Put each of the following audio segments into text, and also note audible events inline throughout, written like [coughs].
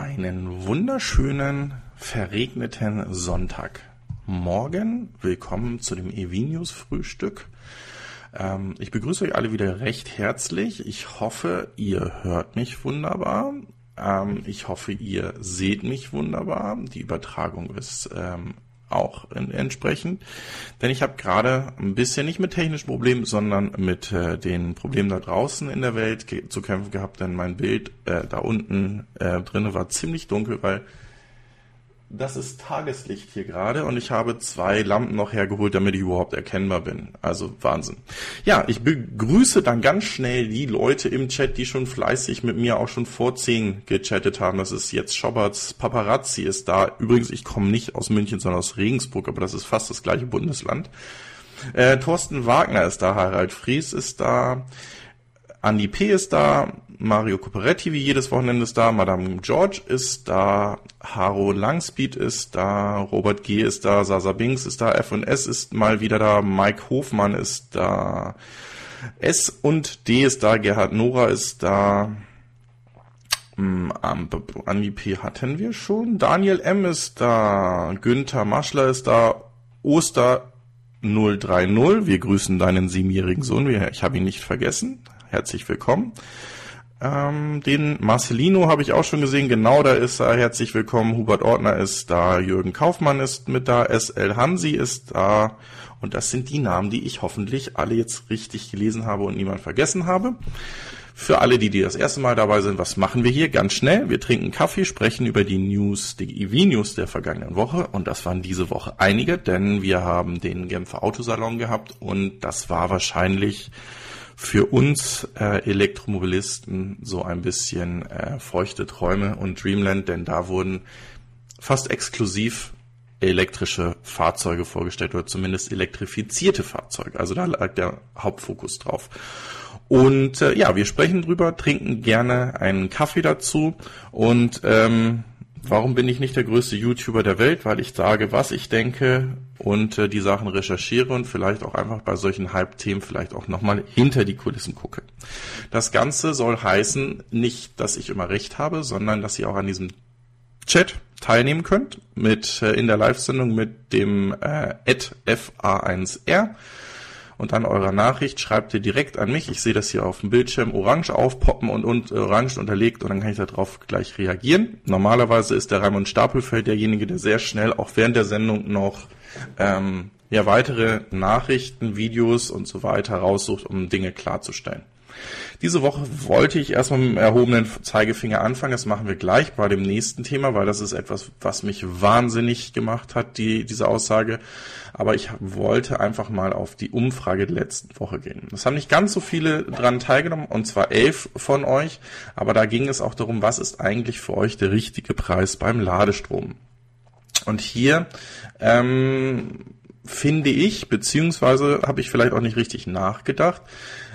Einen wunderschönen, verregneten Sonntagmorgen. Willkommen zu dem Evinius Frühstück. Ähm, ich begrüße euch alle wieder recht herzlich. Ich hoffe, ihr hört mich wunderbar. Ähm, ich hoffe, ihr seht mich wunderbar. Die Übertragung ist ähm, auch in, entsprechend. Denn ich habe gerade ein bisschen nicht mit technischen Problemen, sondern mit äh, den Problemen da draußen in der Welt zu kämpfen gehabt, denn mein Bild äh, da unten äh, drinne war ziemlich dunkel, weil das ist Tageslicht hier gerade und ich habe zwei Lampen noch hergeholt, damit ich überhaupt erkennbar bin. Also Wahnsinn. Ja, ich begrüße dann ganz schnell die Leute im Chat, die schon fleißig mit mir auch schon vor zehn gechattet haben. Das ist jetzt Schoberts Paparazzi ist da. Übrigens, ich komme nicht aus München, sondern aus Regensburg, aber das ist fast das gleiche Bundesland. Äh, Thorsten Wagner ist da, Harald Fries ist da, Andy P. ist da, Mario Coperetti wie jedes Wochenende ist da, Madame George ist da, Haro Langspeed ist da, Robert G. ist da, Sasa Binks ist da, F&S ist mal wieder da, Mike Hofmann ist da, S und D ist da, Gerhard Nora ist da, hm, Andy P. hatten wir schon, Daniel M. ist da, Günther Maschler ist da, Oster 030, wir grüßen deinen siebenjährigen Sohn, ich habe ihn nicht vergessen, herzlich willkommen. Ähm, den Marcelino habe ich auch schon gesehen, genau da ist er, herzlich willkommen. Hubert Ordner ist da, Jürgen Kaufmann ist mit da, SL Hansi ist da. Und das sind die Namen, die ich hoffentlich alle jetzt richtig gelesen habe und niemand vergessen habe. Für alle, die, die das erste Mal dabei sind, was machen wir hier? Ganz schnell. Wir trinken Kaffee, sprechen über die News, die EV-News der vergangenen Woche. Und das waren diese Woche einige, denn wir haben den Genfer Autosalon gehabt und das war wahrscheinlich für uns äh, Elektromobilisten so ein bisschen äh, feuchte Träume und Dreamland, denn da wurden fast exklusiv elektrische Fahrzeuge vorgestellt oder zumindest elektrifizierte Fahrzeuge. Also da lag der Hauptfokus drauf. Und äh, ja, wir sprechen drüber, trinken gerne einen Kaffee dazu und ähm, Warum bin ich nicht der größte YouTuber der Welt? Weil ich sage, was ich denke und äh, die Sachen recherchiere und vielleicht auch einfach bei solchen Hype-Themen vielleicht auch nochmal hinter die Kulissen gucke. Das Ganze soll heißen, nicht, dass ich immer recht habe, sondern dass ihr auch an diesem Chat teilnehmen könnt mit äh, in der Live-Sendung mit dem äh, FA1R und dann eurer Nachricht schreibt ihr direkt an mich. Ich sehe das hier auf dem Bildschirm orange aufpoppen und, und orange unterlegt und dann kann ich darauf gleich reagieren. Normalerweise ist der Raimund Stapelfeld derjenige, der sehr schnell auch während der Sendung noch ähm, ja weitere Nachrichten, Videos und so weiter raussucht, um Dinge klarzustellen. Diese Woche wollte ich erstmal mit dem erhobenen Zeigefinger anfangen. Das machen wir gleich bei dem nächsten Thema, weil das ist etwas, was mich wahnsinnig gemacht hat, die, diese Aussage. Aber ich wollte einfach mal auf die Umfrage der letzten Woche gehen. Es haben nicht ganz so viele dran teilgenommen, und zwar elf von euch. Aber da ging es auch darum, was ist eigentlich für euch der richtige Preis beim Ladestrom? Und hier ähm, finde ich, beziehungsweise habe ich vielleicht auch nicht richtig nachgedacht,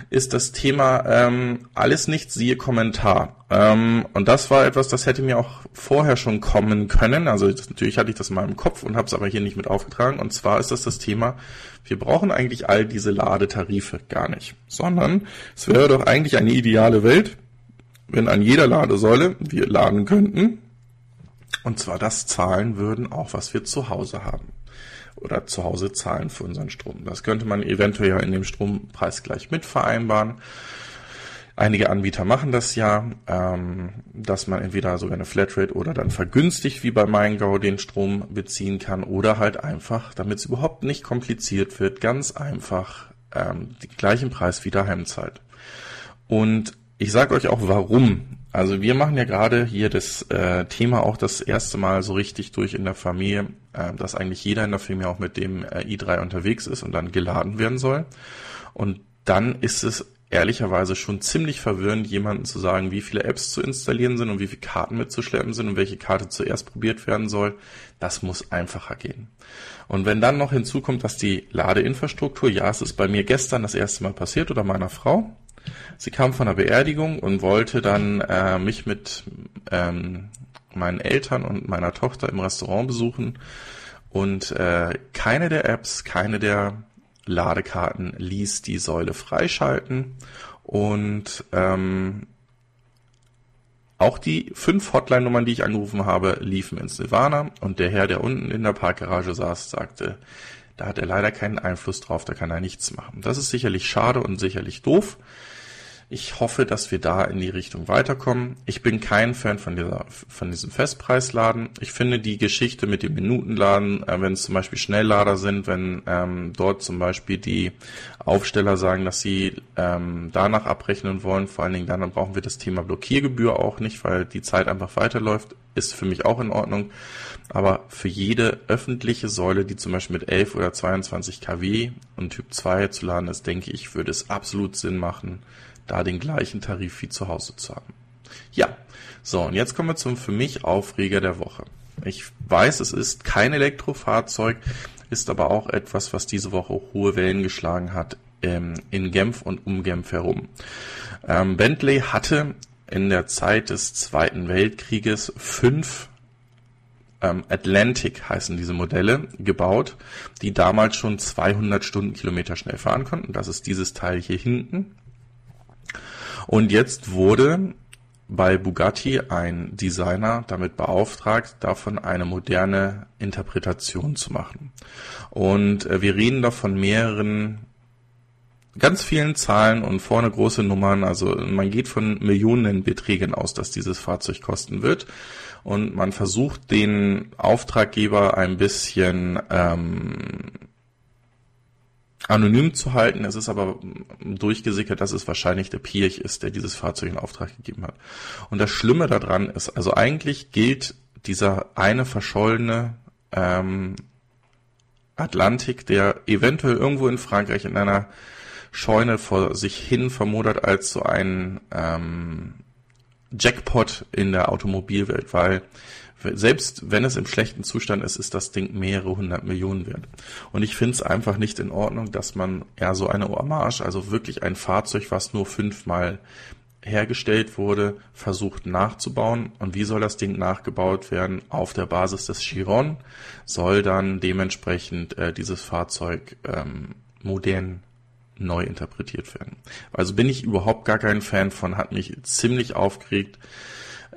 ist das Thema ähm, alles nicht siehe Kommentar. Ähm, und das war etwas, das hätte mir auch vorher schon kommen können. Also das, natürlich hatte ich das mal im Kopf und habe es aber hier nicht mit aufgetragen. Und zwar ist das das Thema, wir brauchen eigentlich all diese Ladetarife gar nicht, sondern es wäre doch eigentlich eine ideale Welt, wenn an jeder Ladesäule wir laden könnten und zwar das zahlen würden, auch was wir zu Hause haben oder zu Hause zahlen für unseren Strom. Das könnte man eventuell in dem Strompreis gleich mit vereinbaren. Einige Anbieter machen das ja, ähm, dass man entweder sogar eine Flatrate oder dann vergünstigt wie bei MeinGo den Strom beziehen kann oder halt einfach, damit es überhaupt nicht kompliziert wird, ganz einfach ähm, den gleichen Preis wie daheim zahlt. Und ich sage euch auch warum also wir machen ja gerade hier das äh, Thema auch das erste Mal so richtig durch in der Familie, äh, dass eigentlich jeder in der Familie auch mit dem äh, i3 unterwegs ist und dann geladen werden soll. Und dann ist es ehrlicherweise schon ziemlich verwirrend, jemanden zu sagen, wie viele Apps zu installieren sind und wie viele Karten mitzuschleppen sind und welche Karte zuerst probiert werden soll. Das muss einfacher gehen. Und wenn dann noch hinzukommt, dass die Ladeinfrastruktur, ja, es ist bei mir gestern das erste Mal passiert oder meiner Frau, Sie kam von einer Beerdigung und wollte dann äh, mich mit ähm, meinen Eltern und meiner Tochter im Restaurant besuchen. Und äh, keine der Apps, keine der Ladekarten ließ die Säule freischalten. Und ähm, Auch die fünf Hotline-Nummern, die ich angerufen habe, liefen ins Nirvana und der Herr, der unten in der Parkgarage saß, sagte, da hat er leider keinen Einfluss drauf, da kann er nichts machen. Das ist sicherlich schade und sicherlich doof. Ich hoffe, dass wir da in die Richtung weiterkommen. Ich bin kein Fan von dieser, von diesem Festpreisladen. Ich finde die Geschichte mit dem Minutenladen, äh, wenn es zum Beispiel Schnelllader sind, wenn ähm, dort zum Beispiel die Aufsteller sagen, dass sie ähm, danach abrechnen wollen, vor allen Dingen dann, dann brauchen wir das Thema Blockiergebühr auch nicht, weil die Zeit einfach weiterläuft, ist für mich auch in Ordnung. Aber für jede öffentliche Säule, die zum Beispiel mit 11 oder 22 kW und Typ 2 zu laden ist, denke ich, würde es absolut Sinn machen, da den gleichen Tarif wie zu Hause zu haben. Ja, so, und jetzt kommen wir zum für mich Aufreger der Woche. Ich weiß, es ist kein Elektrofahrzeug, ist aber auch etwas, was diese Woche hohe Wellen geschlagen hat ähm, in Genf und um Genf herum. Ähm, Bentley hatte in der Zeit des Zweiten Weltkrieges fünf ähm, Atlantic heißen diese Modelle gebaut, die damals schon 200 Stundenkilometer schnell fahren konnten. Das ist dieses Teil hier hinten. Und jetzt wurde bei Bugatti ein Designer damit beauftragt, davon eine moderne Interpretation zu machen. Und äh, wir reden da von mehreren ganz vielen Zahlen und vorne große Nummern. Also man geht von Millionenbeträgen aus, dass dieses Fahrzeug kosten wird. Und man versucht den Auftraggeber ein bisschen ähm, anonym zu halten. Es ist aber durchgesickert, dass es wahrscheinlich der Pirch ist, der dieses Fahrzeug in Auftrag gegeben hat. Und das Schlimme daran ist, also eigentlich gilt dieser eine verschollene ähm, Atlantik, der eventuell irgendwo in Frankreich in einer Scheune vor sich hin vermodert als so ein ähm, Jackpot in der Automobilwelt, weil selbst wenn es im schlechten Zustand ist, ist das Ding mehrere hundert Millionen wert. Und ich finde es einfach nicht in Ordnung, dass man ja so eine Hommage, also wirklich ein Fahrzeug, was nur fünfmal hergestellt wurde, versucht nachzubauen. Und wie soll das Ding nachgebaut werden? Auf der Basis des Chiron soll dann dementsprechend äh, dieses Fahrzeug ähm, modern neu interpretiert werden. Also bin ich überhaupt gar kein Fan von, hat mich ziemlich aufgeregt,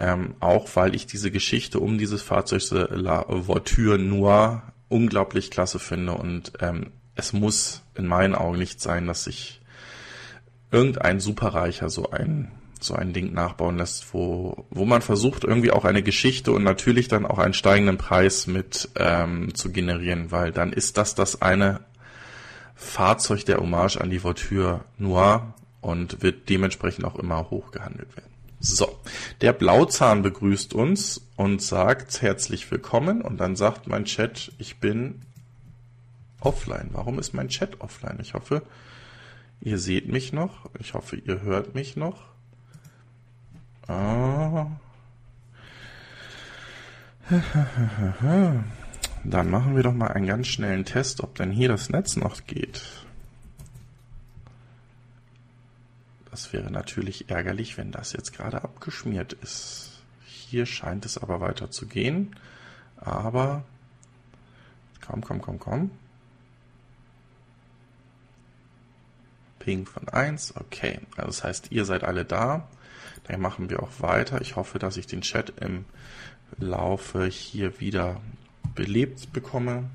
ähm, auch weil ich diese Geschichte um dieses Fahrzeug La Voiture Noir unglaublich klasse finde und ähm, es muss in meinen Augen nicht sein, dass sich irgendein Superreicher so ein so ein Ding nachbauen lässt, wo, wo man versucht, irgendwie auch eine Geschichte und natürlich dann auch einen steigenden Preis mit ähm, zu generieren, weil dann ist das das eine Fahrzeug der Hommage an die Voiture Noir und wird dementsprechend auch immer hoch gehandelt werden. So, der Blauzahn begrüßt uns und sagt herzlich willkommen und dann sagt mein Chat, ich bin offline. Warum ist mein Chat offline? Ich hoffe, ihr seht mich noch. Ich hoffe, ihr hört mich noch. Ah. [laughs] Dann machen wir doch mal einen ganz schnellen Test, ob denn hier das Netz noch geht. Das wäre natürlich ärgerlich, wenn das jetzt gerade abgeschmiert ist. Hier scheint es aber weiter zu gehen. Aber komm, komm, komm, komm. Ping von 1. Okay, also das heißt, ihr seid alle da. Dann machen wir auch weiter. Ich hoffe, dass ich den Chat im Laufe hier wieder belebt bekomme.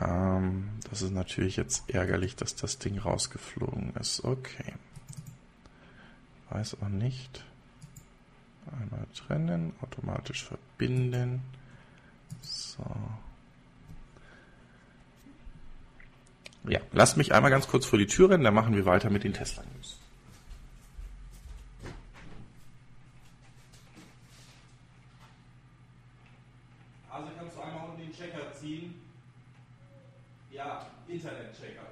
Ähm, das ist natürlich jetzt ärgerlich, dass das Ding rausgeflogen ist. Okay. Weiß auch nicht. Einmal trennen, automatisch verbinden. So. Ja, lasst mich einmal ganz kurz vor die Tür rennen, dann machen wir weiter mit den Tesla News. Also kannst du einmal unten den Checker ziehen. Ja, Internet-Checker.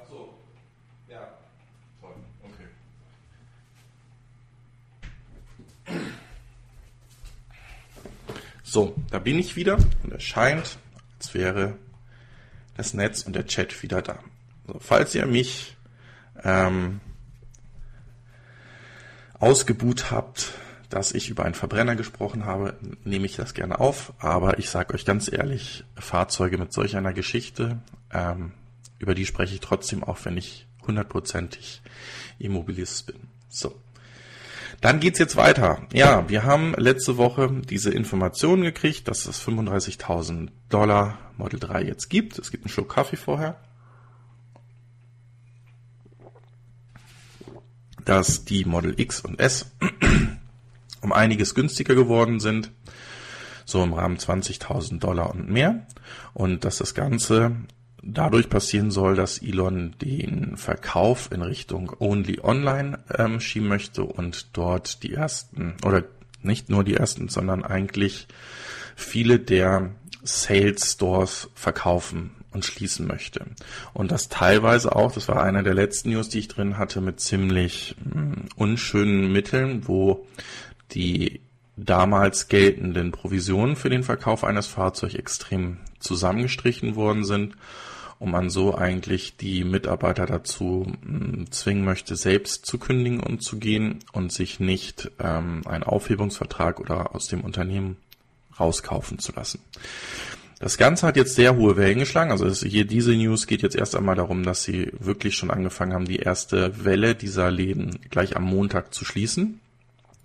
Ach so. Ja, toll. Okay. So, da bin ich wieder und es scheint, als wäre das Netz und der Chat wieder da. So, falls ihr mich ähm, ausgebuht habt, dass ich über einen Verbrenner gesprochen habe, nehme ich das gerne auf. Aber ich sage euch ganz ehrlich, Fahrzeuge mit solch einer Geschichte, ähm, über die spreche ich trotzdem auch, wenn ich hundertprozentig Immobilist bin. So. Dann geht's jetzt weiter. Ja, wir haben letzte Woche diese Information gekriegt, dass es 35.000 Dollar Model 3 jetzt gibt. Es gibt einen Schluck Kaffee vorher. Dass die Model X und S [clears throat] um einiges günstiger geworden sind. So im Rahmen 20.000 Dollar und mehr. Und dass das Ganze dadurch passieren soll, dass Elon den Verkauf in Richtung Only Online ähm, schieben möchte und dort die ersten oder nicht nur die ersten, sondern eigentlich viele der Sales Stores verkaufen und schließen möchte. Und das teilweise auch, das war einer der letzten News, die ich drin hatte, mit ziemlich mh, hm, unschönen Mitteln, wo die damals geltenden Provisionen für den Verkauf eines Fahrzeugs extrem zusammengestrichen worden sind und man so eigentlich die Mitarbeiter dazu hm, zwingen möchte, selbst zu kündigen und zu gehen und sich nicht ähm, einen Aufhebungsvertrag oder aus dem Unternehmen rauskaufen zu lassen. Das Ganze hat jetzt sehr hohe Wellen geschlagen. Also hier diese News geht jetzt erst einmal darum, dass sie wirklich schon angefangen haben, die erste Welle dieser Läden gleich am Montag zu schließen.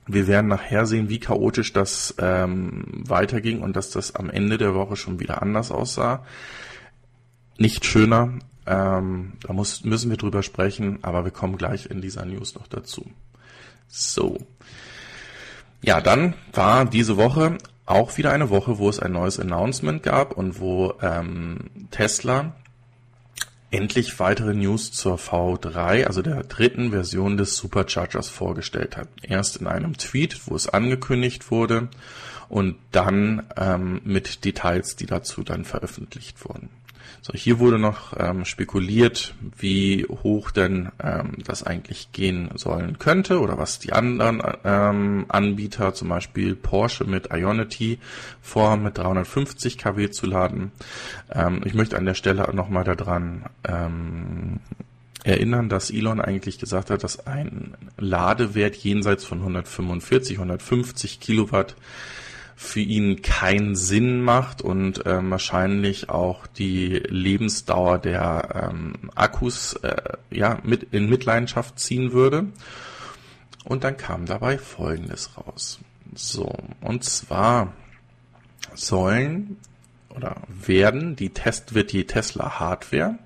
Wir werden nachher sehen, wie chaotisch das ähm, weiterging und dass das am Ende der Woche schon wieder anders aussah nicht schöner. Ähm, da muss, müssen wir drüber sprechen, aber wir kommen gleich in dieser News noch dazu. So. Ja, dann war diese Woche auch wieder eine Woche, wo es ein neues Announcement gab und wo ähm, Tesla endlich weitere News zur V3, also der dritten Version des Superchargers vorgestellt hat. Erst in einem Tweet, wo es angekündigt wurde und dann ähm, mit Details, die dazu dann veröffentlicht wurden. So, hier wurde noch ähm, spekuliert, wie hoch denn ähm, das eigentlich gehen sollen könnte oder was die anderen ähm, Anbieter, zum Beispiel Porsche mit Ionity, vorhaben mit 350 kW zu laden. Ähm, ich möchte an der Stelle nochmal daran ähm, erinnern, dass Elon eigentlich gesagt hat, dass ein Ladewert jenseits von 145, 150 Kilowatt für ihn keinen Sinn macht und äh, wahrscheinlich auch die Lebensdauer der ähm, Akkus äh, ja mit in Mitleidenschaft ziehen würde. Und dann kam dabei Folgendes raus. So, und zwar sollen oder werden die Test wird die Tesla Hardware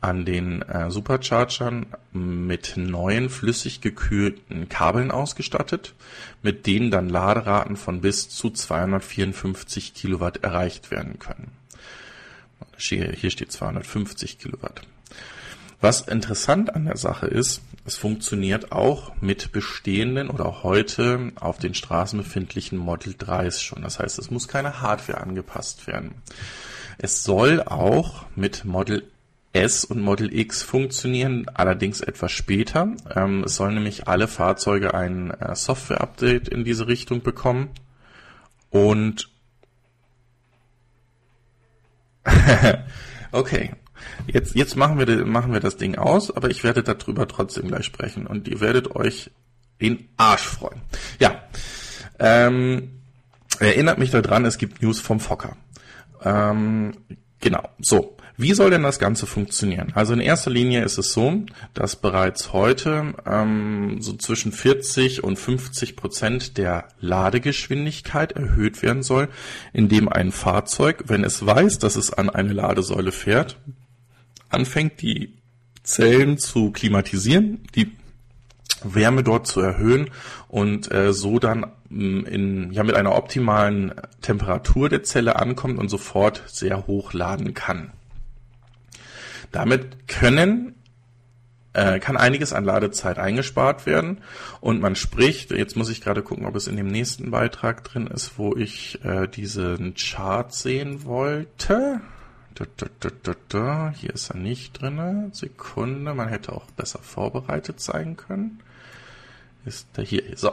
an den äh, Superchargern mit neuen flüssig gekühlten Kabeln ausgestattet, mit denen dann Laderaten von bis zu 254 Kilowatt erreicht werden können. Hier steht 250 Kilowatt. Was interessant an der Sache ist, es funktioniert auch mit bestehenden oder heute auf den Straßen befindlichen Model 3s schon. Das heißt, es muss keine Hardware angepasst werden. Es soll auch mit Model S und Model X funktionieren, allerdings etwas später. Ähm, es sollen nämlich alle Fahrzeuge ein äh, Software-Update in diese Richtung bekommen. Und [laughs] okay, jetzt, jetzt machen, wir, machen wir das Ding aus, aber ich werde darüber trotzdem gleich sprechen und ihr werdet euch den Arsch freuen. Ja, ähm, erinnert mich daran, es gibt News vom Fokker. Ähm, genau, so. Wie soll denn das Ganze funktionieren? Also in erster Linie ist es so, dass bereits heute ähm, so zwischen 40 und 50 Prozent der Ladegeschwindigkeit erhöht werden soll, indem ein Fahrzeug, wenn es weiß, dass es an eine Ladesäule fährt, anfängt die Zellen zu klimatisieren, die Wärme dort zu erhöhen und äh, so dann mm, in, ja, mit einer optimalen Temperatur der Zelle ankommt und sofort sehr hoch laden kann. Damit können äh, kann einiges an Ladezeit eingespart werden und man spricht, jetzt muss ich gerade gucken, ob es in dem nächsten Beitrag drin ist, wo ich äh, diesen Chart sehen wollte. Da, da, da, da, Hier ist er nicht drin. Sekunde, man hätte auch besser vorbereitet sein können. Ist der hier? So.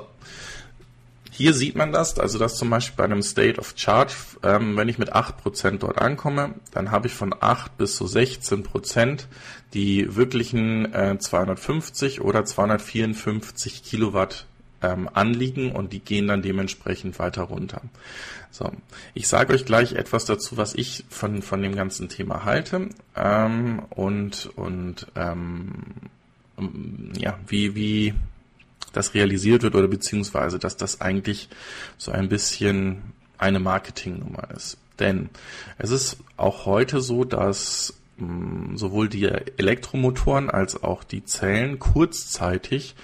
Hier sieht man das, also dass zum Beispiel bei einem State of Charge, ähm, wenn ich mit 8% dort ankomme, dann habe ich von 8 bis zu 16% die wirklichen äh, 250 oder 254 Kilowatt ähm, anliegen und die gehen dann dementsprechend weiter runter. So, ich sage euch gleich etwas dazu, was ich von, von dem ganzen Thema halte ähm, und, und ähm, ja, wie, wie das realisiert wird oder beziehungsweise, dass das eigentlich so ein bisschen eine Marketingnummer ist. Denn es ist auch heute so, dass mh, mm, sowohl die Elektromotoren als auch die Zellen kurzzeitig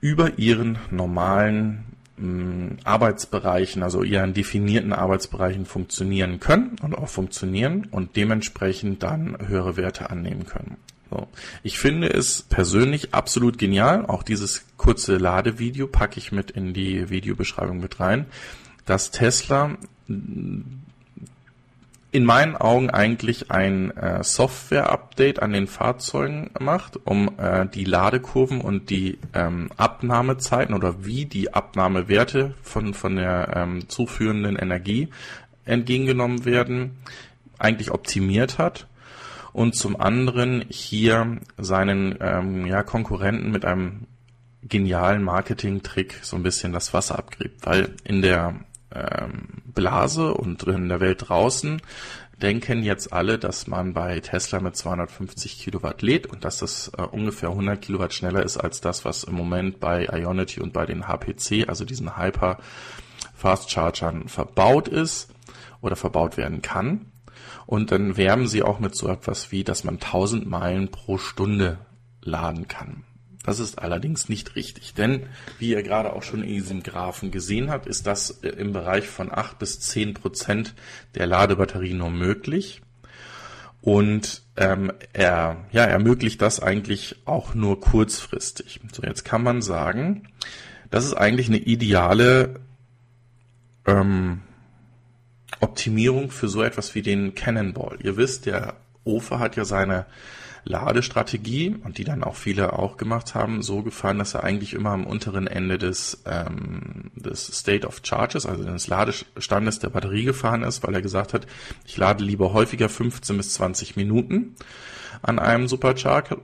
über ihren normalen mh, mm, Arbeitsbereichen, also ihren definierten Arbeitsbereichen funktionieren können und auch funktionieren und dementsprechend dann höhere Werte annehmen können. So. Ich finde es persönlich absolut genial. Auch dieses kurze Ladevideo packe ich mit in die Videobeschreibung mit rein, dass Tesla in meinen Augen eigentlich ein äh, Software-Update an den Fahrzeugen macht, um äh, die Ladekurven und die ähm, Abnahmezeiten oder wie die Abnahmewerte von, von der ähm, zuführenden Energie entgegengenommen werden, eigentlich optimiert hat und zum anderen hier seinen ähm, ja, Konkurrenten mit einem genialen Marketing-Trick so ein bisschen das Wasser abgräbt, weil in der ähm, Blase und in der Welt draußen denken jetzt alle, dass man bei Tesla mit 250 Kilowatt lädt und dass das äh, ungefähr 100 Kilowatt schneller ist als das, was im Moment bei Ionity und bei den HPC, also diesen Hyper Fast Chargern verbaut ist oder verbaut werden kann. Und dann werben sie auch mit so etwas wie, dass man 1000 Meilen pro Stunde laden kann. Das ist allerdings nicht richtig, denn wie ihr gerade auch schon in diesem Graphen gesehen habt, ist das äh, im Bereich von 8 bis 10 Prozent der Ladebatterie nur möglich. Und ähm, er ja, ermöglicht das eigentlich auch nur kurzfristig. So, jetzt kann man sagen, das ist eigentlich eine ideale ähm, Optimierung für so etwas wie den Cannonball. Ihr wisst, der OFA hat ja seine Ladestrategie und die dann auch viele auch gemacht haben, so gefahren, dass er eigentlich immer am unteren Ende des, ähm, des State of Charges, also des Ladestandes der Batterie gefahren ist, weil er gesagt hat, ich lade lieber häufiger 15 bis 20 Minuten an einem Supercharger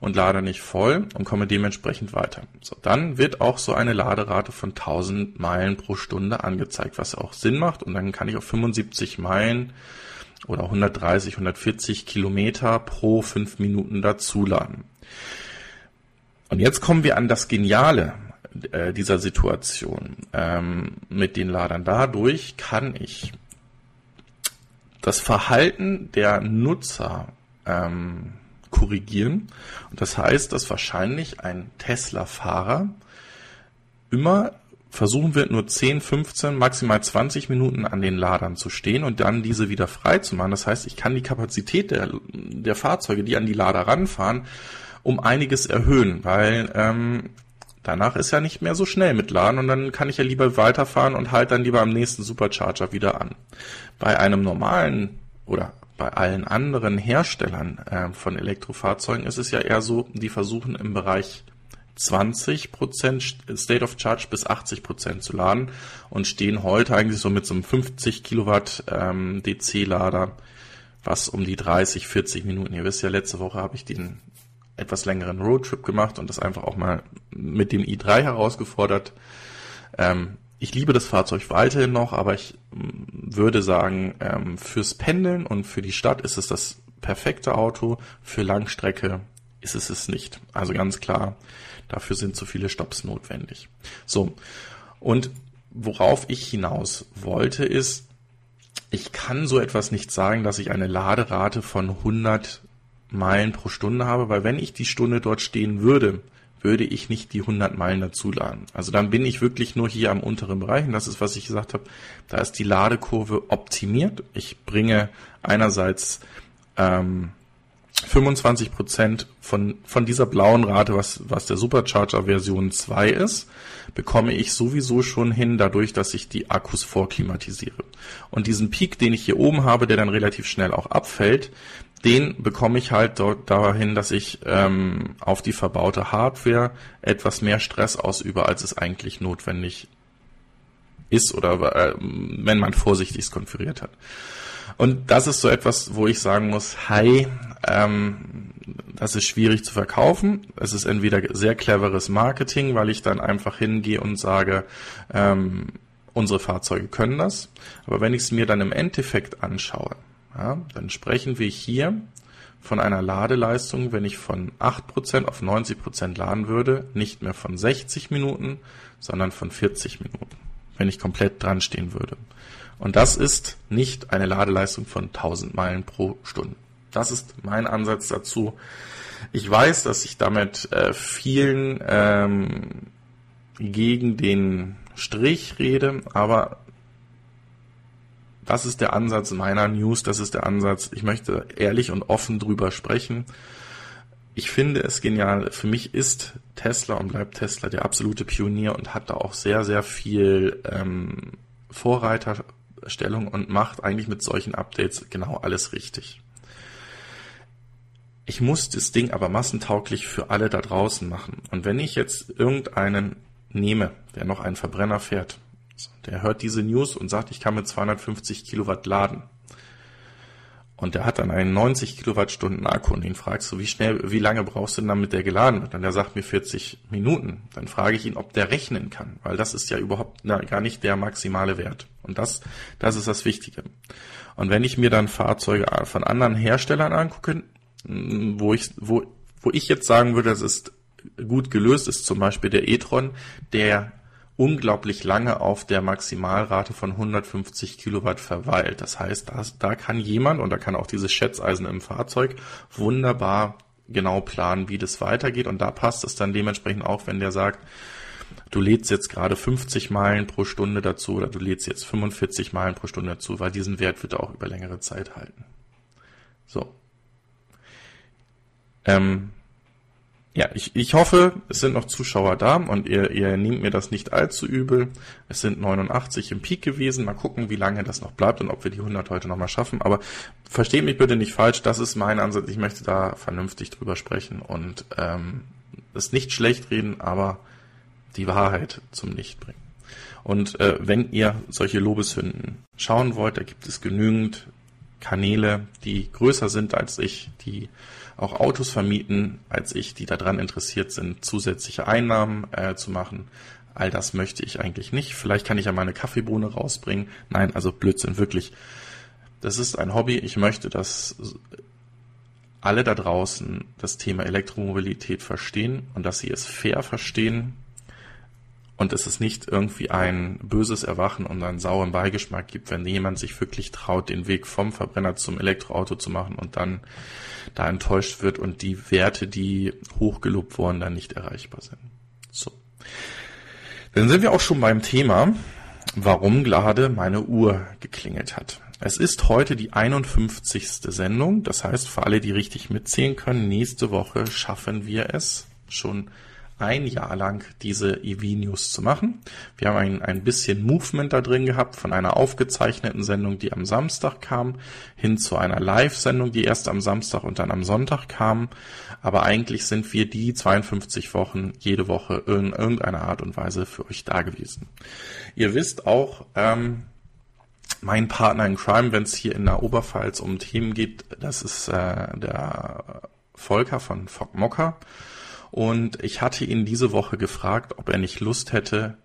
und lade nicht voll und komme dementsprechend weiter. So, dann wird auch so eine Laderate von 1000 Meilen pro Stunde angezeigt, was auch Sinn macht und dann kann ich auf 75 Meilen oder 130, 140 Kilometer pro fünf Minuten dazuladen. Und jetzt kommen wir an das Geniale äh, dieser Situation ähm, mit den Ladern. Dadurch kann ich das Verhalten der Nutzer ähm, korrigieren. Und das heißt, dass wahrscheinlich ein Tesla-Fahrer immer versuchen wird, nur 10, 15, maximal 20 Minuten an den Ladern zu stehen und dann diese wieder frei zu machen. Das heißt, ich kann die Kapazität der, der Fahrzeuge, die an die Lader ranfahren, um einiges erhöhen, weil ähm, danach ist ja nicht mehr so schnell mit Laden und dann kann ich ja lieber weiterfahren und halt dann lieber am nächsten Supercharger wieder an. Bei einem normalen oder bei allen anderen Herstellern äh, von Elektrofahrzeugen ist es ja eher so, die versuchen im Bereich 20% State of Charge bis 80% zu laden und stehen heute eigentlich so mit so einem 50 Kilowatt ähm, DC-Lader, was um die 30, 40 Minuten. Ihr wisst ja, letzte Woche habe ich den etwas längeren Roadtrip gemacht und das einfach auch mal mit dem i3 herausgefordert. Ähm, ich liebe das Fahrzeug weiterhin noch, aber ich mm, würde sagen, ähm, fürs Pendeln und für die Stadt ist es das perfekte Auto. Für Langstrecke ist es es nicht. Also ganz klar, dafür sind zu viele Stops notwendig. So. Und worauf ich hinaus wollte ist, ich kann so etwas nicht sagen, dass ich eine Laderate von 100 Meilen pro Stunde habe, weil wenn ich die Stunde dort stehen würde, würde ich nicht die 100 Meilen dazuladen. Also dann bin ich wirklich nur hier am unteren Bereich und das ist, was ich gesagt habe, da ist die Ladekurve optimiert. Ich bringe einerseits ähm, 25 Prozent von, von dieser blauen Rate, was, was der Supercharger Version 2 ist, bekomme ich sowieso schon hin, dadurch, dass ich die Akkus vorklimatisiere. Und diesen Peak, den ich hier oben habe, der dann relativ schnell auch abfällt, den bekomme ich halt dort dahin, dass ich ähm, auf die verbaute Hardware etwas mehr Stress ausübe, als es eigentlich notwendig ist oder äh, wenn man vorsichtig konfiguriert hat. Und das ist so etwas, wo ich sagen muss, hi, ähm, das ist schwierig zu verkaufen. Es ist entweder sehr cleveres Marketing, weil ich dann einfach hingehe und sage, ähm, unsere Fahrzeuge können das. Aber wenn ich es mir dann im Endeffekt anschaue, ja, dann sprechen wir hier von einer Ladeleistung, wenn ich von 8% auf 90% laden würde, nicht mehr von 60 Minuten, sondern von 40 Minuten, wenn ich komplett dran stehen würde. Und das ist nicht eine Ladeleistung von 1000 Meilen pro Stunde. Das ist mein Ansatz dazu. Ich weiß, dass ich damit äh, vielen ähm, gegen den Strich rede, aber das ist der Ansatz meiner News, das ist der Ansatz. Ich möchte ehrlich und offen drüber sprechen. Ich finde es genial. Für mich ist Tesla und bleibt Tesla der absolute Pionier und hat da auch sehr, sehr viel ähm, Vorreiterstellung und macht eigentlich mit solchen Updates genau alles richtig. Ich muss das Ding aber massentauglich für alle da draußen machen. Und wenn ich jetzt irgendeinen nehme, der noch einen Verbrenner fährt, der hört diese News und sagt, ich kann mit 250 Kilowatt laden. Und der hat dann einen 90 Kilowattstunden Akku und ihn fragst du, wie schnell, wie lange brauchst du denn, damit der geladen wird? Und der sagt mir 40 Minuten. Dann frage ich ihn, ob der rechnen kann, weil das ist ja überhaupt na, gar nicht der maximale Wert. Und das, das ist das Wichtige. Und wenn ich mir dann Fahrzeuge von anderen Herstellern angucke, wo ich, wo, wo ich jetzt sagen würde, das ist gut gelöst, ist zum Beispiel der e-tron, der unglaublich lange auf der Maximalrate von 150 Kilowatt verweilt. Das heißt, da, da kann jemand, und da kann auch dieses Schätzeisen im Fahrzeug, wunderbar genau planen, wie das weitergeht. Und da passt es dann dementsprechend auch, wenn der sagt, du lädst jetzt gerade 50 Meilen pro Stunde dazu oder du lädst jetzt 45 Meilen pro Stunde dazu, weil diesen Wert wird er auch über längere Zeit halten. So. Ähm, ja, ich, ich hoffe, es sind noch Zuschauer da und ihr, ihr nehmt mir das nicht allzu übel. Es sind 89 im Peak gewesen. Mal gucken, wie lange das noch bleibt und ob wir die 100 heute nochmal schaffen. Aber versteht mich bitte nicht falsch. Das ist mein Ansatz. Ich möchte da vernünftig drüber sprechen und ähm, es nicht schlecht reden, aber die Wahrheit zum Licht bringen. Und äh, wenn ihr solche Lobeshünden schauen wollt, da gibt es genügend Kanäle, die größer sind als ich, die auch Autos vermieten als ich, die daran interessiert sind, zusätzliche Einnahmen äh, zu machen. All das möchte ich eigentlich nicht. Vielleicht kann ich ja mal eine Kaffeebohne rausbringen. Nein, also Blödsinn, wirklich. Das ist ein Hobby. Ich möchte, dass alle da draußen das Thema Elektromobilität verstehen und dass sie es fair verstehen und es ist nicht irgendwie ein böses Erwachen und einen sauren Beigeschmack gibt, wenn jemand sich wirklich traut, den Weg vom Verbrenner zum Elektroauto zu machen und dann da enttäuscht wird und die Werte, die hochgelobt wurden, dann nicht erreichbar sind. So. Dann sind wir auch schon beim Thema, warum gerade meine Uhr geklingelt hat. Es ist heute die 51. Sendung. Das heißt, für alle, die richtig mitzählen können, nächste Woche schaffen wir es schon ein Jahr lang diese EV-News zu machen. Wir haben ein, ein bisschen Movement da drin gehabt von einer aufgezeichneten Sendung, die am Samstag kam, hin zu einer Live-Sendung, die erst am Samstag und dann am Sonntag kam. Aber eigentlich sind wir die 52 Wochen jede Woche in irgendeiner Art und Weise für euch da gewesen. Ihr wisst auch, ähm, mein Partner in Crime, wenn es hier in der Oberpfalz um Themen geht, das ist äh, der Volker von Fock Mocker. Und ich hatte ihn diese Woche gefragt, ob er nicht Lust hätte,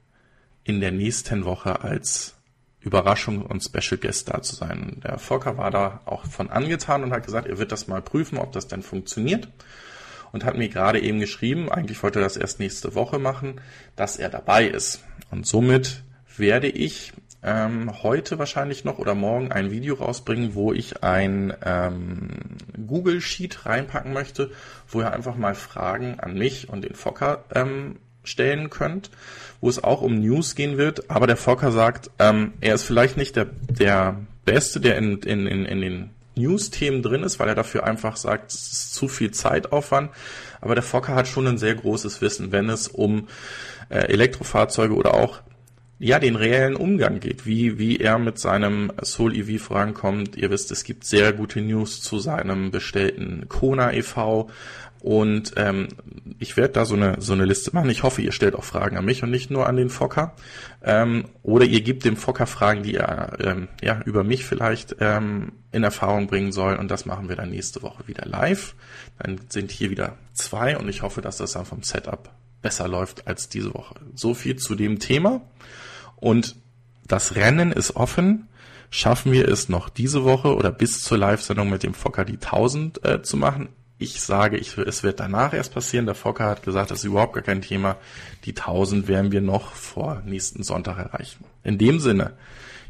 in der nächsten Woche als Überraschung und Special Guest da zu sein. Der Volker war da auch von angetan und hat gesagt, er wird das mal prüfen, ob das denn funktioniert. Und hat mir gerade eben geschrieben, eigentlich wollte er das erst nächste Woche machen, dass er dabei ist. Und somit werde ich ähm, heute wahrscheinlich noch oder morgen ein Video rausbringen, wo ich ein ähm, Google Sheet reinpacken möchte, wo ihr einfach mal Fragen an mich und den Fokker ähm, stellen könnt, wo es auch um News gehen wird. Aber der Fokker sagt, ähm, er ist vielleicht nicht der, der Beste, der in, in, in, in den News-Themen drin ist, weil er dafür einfach sagt, es ist zu viel Zeitaufwand. Aber der Fokker hat schon ein sehr großes Wissen, wenn es um äh, Elektrofahrzeuge oder auch ja, den reellen Umgang geht, wie, wie er mit seinem Soul EV vorankommt. Ihr wisst, es gibt sehr gute News zu seinem bestellten Kona e.V. Und ähm, ich werde da so eine, so eine Liste machen. Ich hoffe, ihr stellt auch Fragen an mich und nicht nur an den Fokker. Ähm, oder ihr gebt dem Fokker Fragen, die er ähm, ja, über mich vielleicht ähm, in Erfahrung bringen soll. Und das machen wir dann nächste Woche wieder live. Dann sind hier wieder zwei und ich hoffe, dass das dann vom Setup besser läuft als diese Woche. So viel zu dem Thema. Und das Rennen ist offen. schaffen wir es noch diese Woche oder bis zur Live-Sendung mit dem Fokker die 1000 äh, zu machen. Ich sage, ich, es wird danach erst passieren. Der Fokker hat gesagt, das ist überhaupt gar kein Thema. Die 1000 werden wir noch vor nächsten Sonntag erreichen. In dem Sinne,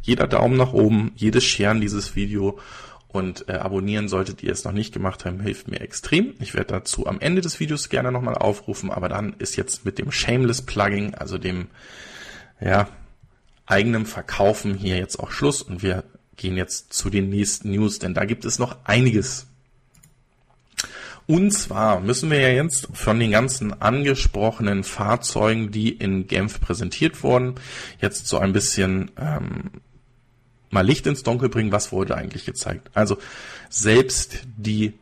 jeder Daumen nach oben, jedes Scheren dieses Video und äh, abonnieren solltet ihr es noch nicht gemacht haben, hilft mir extrem. Ich werde dazu am Ende des Videos gerne nochmal aufrufen, aber dann ist jetzt mit dem Shameless Plugging, also dem ja, eigenen Verkaufen hier jetzt auch Schluss und wir gehen jetzt zu den nächsten News, denn da gibt es noch einiges. Und zwar müssen wir ja jetzt von den ganzen angesprochenen Fahrzeugen, die in Genf präsentiert wurden, jetzt so ein bisschen ähm, mal Licht ins Dunkel bringen, was wurde eigentlich gezeigt. Also selbst die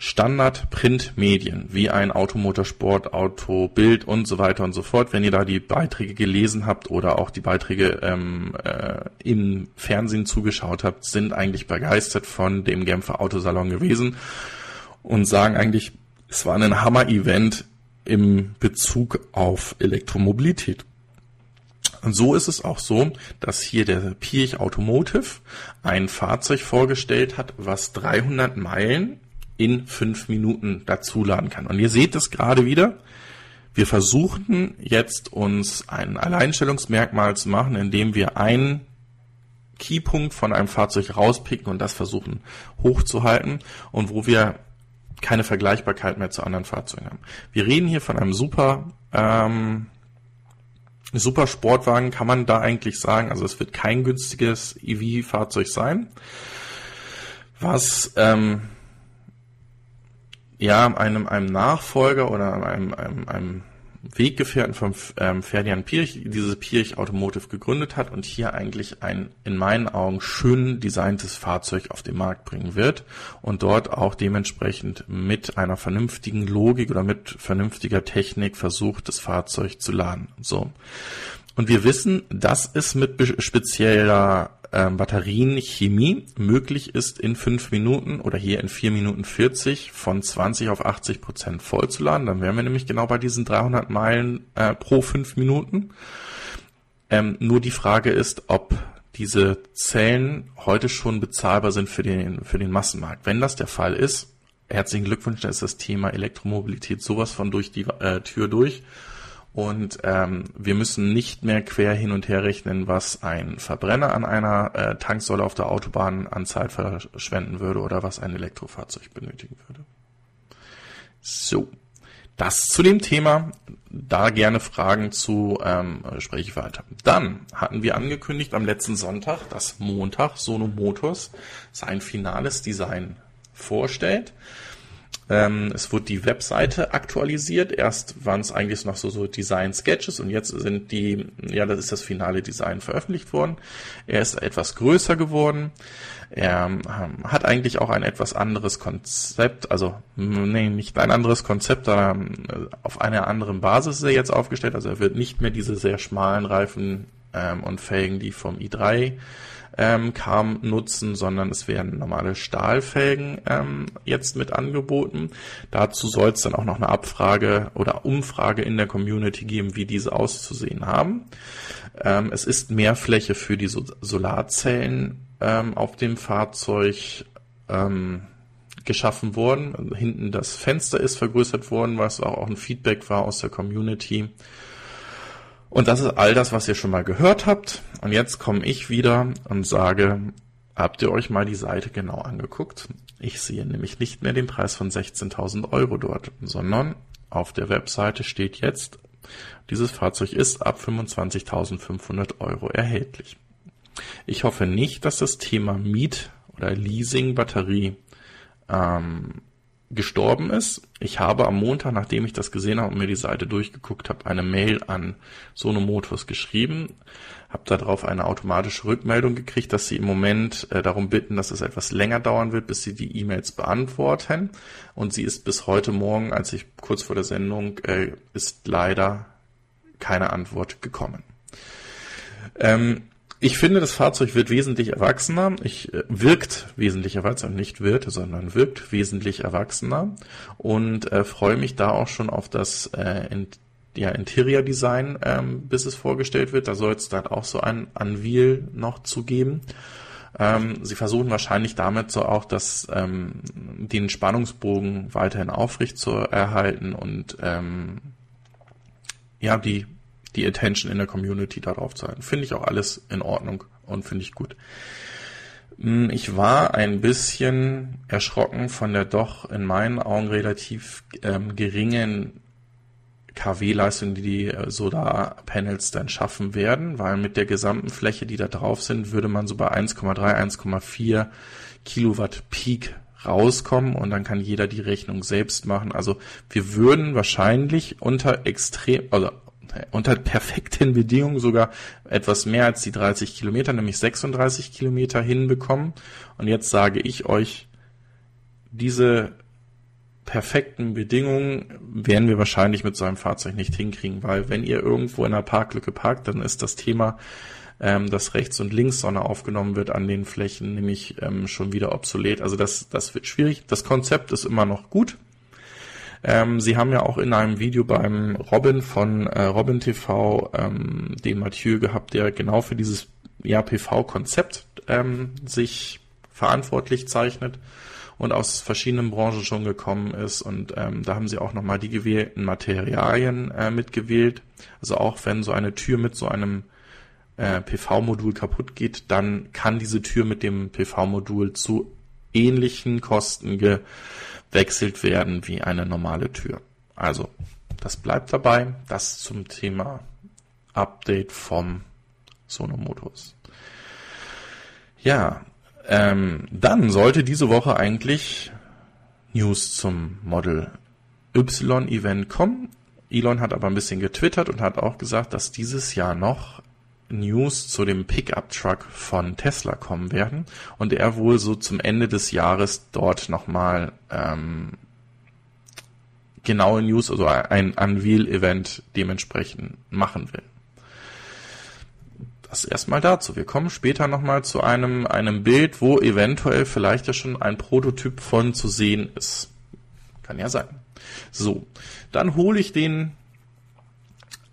Standard-Print-Medien wie ein Automotorsport, Autobild und so weiter und so fort, wenn ihr da die Beiträge gelesen habt oder auch die Beiträge ähm, äh, im Fernsehen zugeschaut habt, sind eigentlich begeistert von dem Genfer Autosalon gewesen und sagen eigentlich, es war ein Hammer-Event im Bezug auf Elektromobilität. Und so ist es auch so, dass hier der Pirch Automotive ein Fahrzeug vorgestellt hat, was 300 Meilen in fünf Minuten dazuladen kann. Und ihr seht es gerade wieder. Wir versuchen jetzt uns ein Alleinstellungsmerkmal zu machen, indem wir einen Keypunkt von einem Fahrzeug rauspicken und das versuchen hochzuhalten und wo wir keine Vergleichbarkeit mehr zu anderen Fahrzeugen haben. Wir reden hier von einem super ähm, Super Sportwagen kann man da eigentlich sagen. Also es wird kein günstiges EV-Fahrzeug sein. Was ähm, ja einem, einem Nachfolger oder einem, einem, einem Weggefährten von ähm, Ferdinand Pirch dieses Pirch Automotive gegründet hat und hier eigentlich ein in meinen Augen schön designtes Fahrzeug auf den Markt bringen wird und dort auch dementsprechend mit einer vernünftigen Logik oder mit vernünftiger Technik versucht, das Fahrzeug zu laden. So. Und wir wissen, dass es mit spezieller ähm, Batterienchemie möglich ist, in fünf Minuten oder hier in vier Minuten 40 von 20 auf 80 Prozent vollzuladen. Dann wären wir nämlich genau bei diesen 300 Meilen äh, pro fünf Minuten. Ähm, nur die Frage ist, ob diese Zellen heute schon bezahlbar sind für den, für den Massenmarkt. Wenn das der Fall ist, herzlichen Glückwunsch, da ist das Thema Elektromobilität sowas von durch die äh, Tür durch und ähm, wir müssen nicht mehr quer hin und her rechnen, was ein Verbrenner an einer äh, Tanksäule auf der Autobahn an Zeit verschwenden würde oder was ein Elektrofahrzeug benötigen würde. So, das zu dem Thema. Da gerne Fragen zu, ähm, spreche ich weiter. Dann hatten wir angekündigt am letzten Sonntag, dass Montag Sono Motors sein finales Design vorstellt. Ähm, es wurde die Webseite aktualisiert. Erst waren es eigentlich noch so, so Design-Sketches und jetzt sind die, ja, das ist das finale Design veröffentlicht worden. Er ist etwas größer geworden. Er ähm, hat eigentlich auch ein etwas anderes Konzept, also nee, nicht ein anderes Konzept, sondern äh, auf einer anderen Basis ist er jetzt aufgestellt. Also er wird nicht mehr diese sehr schmalen Reifen ähm, und Felgen, die vom i3 ähm, kam, nutzen, sondern es werden normale Stahlfelgen ähm, jetzt mit angeboten. Dazu soll es dann auch noch eine Abfrage oder Umfrage in der Community geben, wie diese auszusehen haben. Ähm, es ist mehr Fläche für die so Solarzellen ähm, auf dem Fahrzeug ähm, geschaffen worden. Hinten das Fenster ist vergrößert worden, was auch ein Feedback war aus der Community. Und das ist all das, was ihr schon mal gehört habt. Und jetzt komme ich wieder und sage, habt ihr euch mal die Seite genau angeguckt? Ich sehe nämlich nicht mehr den Preis von 16.000 Euro dort, sondern auf der Webseite steht jetzt, dieses Fahrzeug ist ab 25.500 Euro erhältlich. Ich hoffe nicht, dass das Thema Miet- oder Leasing-Batterie ähm, gestorben ist. Ich habe am Montag, nachdem ich das gesehen habe und mir die Seite durchgeguckt habe, eine Mail an Sono Motors geschrieben, habe darauf eine automatische Rückmeldung gekriegt, dass sie im Moment äh, darum bitten, dass es etwas länger dauern wird, bis sie die E-Mails beantworten. Und sie ist bis heute Morgen, als ich kurz vor der Sendung, äh, ist leider keine Antwort gekommen. Ähm, ich finde, das Fahrzeug wird wesentlich erwachsener. Ich äh, wirkt wesentlich erwachsener, nicht wird, sondern wirkt wesentlich erwachsener und äh, freue mich da auch schon auf das äh, ja, Interior Design, ähm, bis es vorgestellt wird. Da soll es dann auch so ein Unveil noch zu geben. Ähm, sie versuchen wahrscheinlich damit so auch, dass ähm, den Spannungsbogen weiterhin aufrecht zu erhalten und ähm, ja, die, die Attention in der Community darauf zu halten. Finde ich auch alles in Ordnung und finde ich gut. Hm, ich war ein bisschen erschrocken von der doch in meinen Augen relativ ähm, geringen KW-Leistung, die die äh, Solar-Panels dann schaffen werden, weil mit der gesamten Fläche, die da drauf sind, würde man so bei 1,3, 1,4 Kilowatt Peak rauskommen und dann kann jeder die Rechnung selbst machen. Also wir würden wahrscheinlich unter extrem, also unter perfekten Bedingungen sogar etwas mehr als die 30 Kilometer, nämlich 36 Kilometer hinbekommen. Und jetzt sage ich euch, diese perfekten Bedingungen werden wir wahrscheinlich mit so einem Fahrzeug nicht hinkriegen, weil wenn ihr irgendwo in einer Parklücke parkt, dann ist das Thema, ähm, dass rechts und links Sonne aufgenommen wird an den Flächen, nämlich ähm, schon wieder obsolet. Also das, das wird schwierig. Das Konzept ist immer noch gut. Ähm, Sie haben ja auch in einem Video beim Robin von äh, Robin TV ähm, den Mathieu gehabt, der genau für dieses ja, PV-Konzept ähm, sich verantwortlich zeichnet und aus verschiedenen Branchen schon gekommen ist. Und ähm, da haben sie auch nochmal die gewählten Materialien äh, mitgewählt. Also auch wenn so eine Tür mit so einem äh, PV-Modul kaputt geht, dann kann diese Tür mit dem PV-Modul zu ähnlichen Kosten gewechselt werden wie eine normale Tür. Also, das bleibt dabei. Das zum Thema Update vom Sonomotors. Ja, ähm, dann sollte diese Woche eigentlich News zum Model Y Event kommen. Elon hat aber ein bisschen getwittert und hat auch gesagt, dass dieses Jahr noch News zu dem Pickup Truck von Tesla kommen werden und er wohl so zum Ende des Jahres dort nochmal ähm, genaue News, also ein Unveil-Event dementsprechend machen will das erstmal dazu. Wir kommen später nochmal zu einem, einem Bild, wo eventuell vielleicht ja schon ein Prototyp von zu sehen ist. Kann ja sein. So, dann hole ich den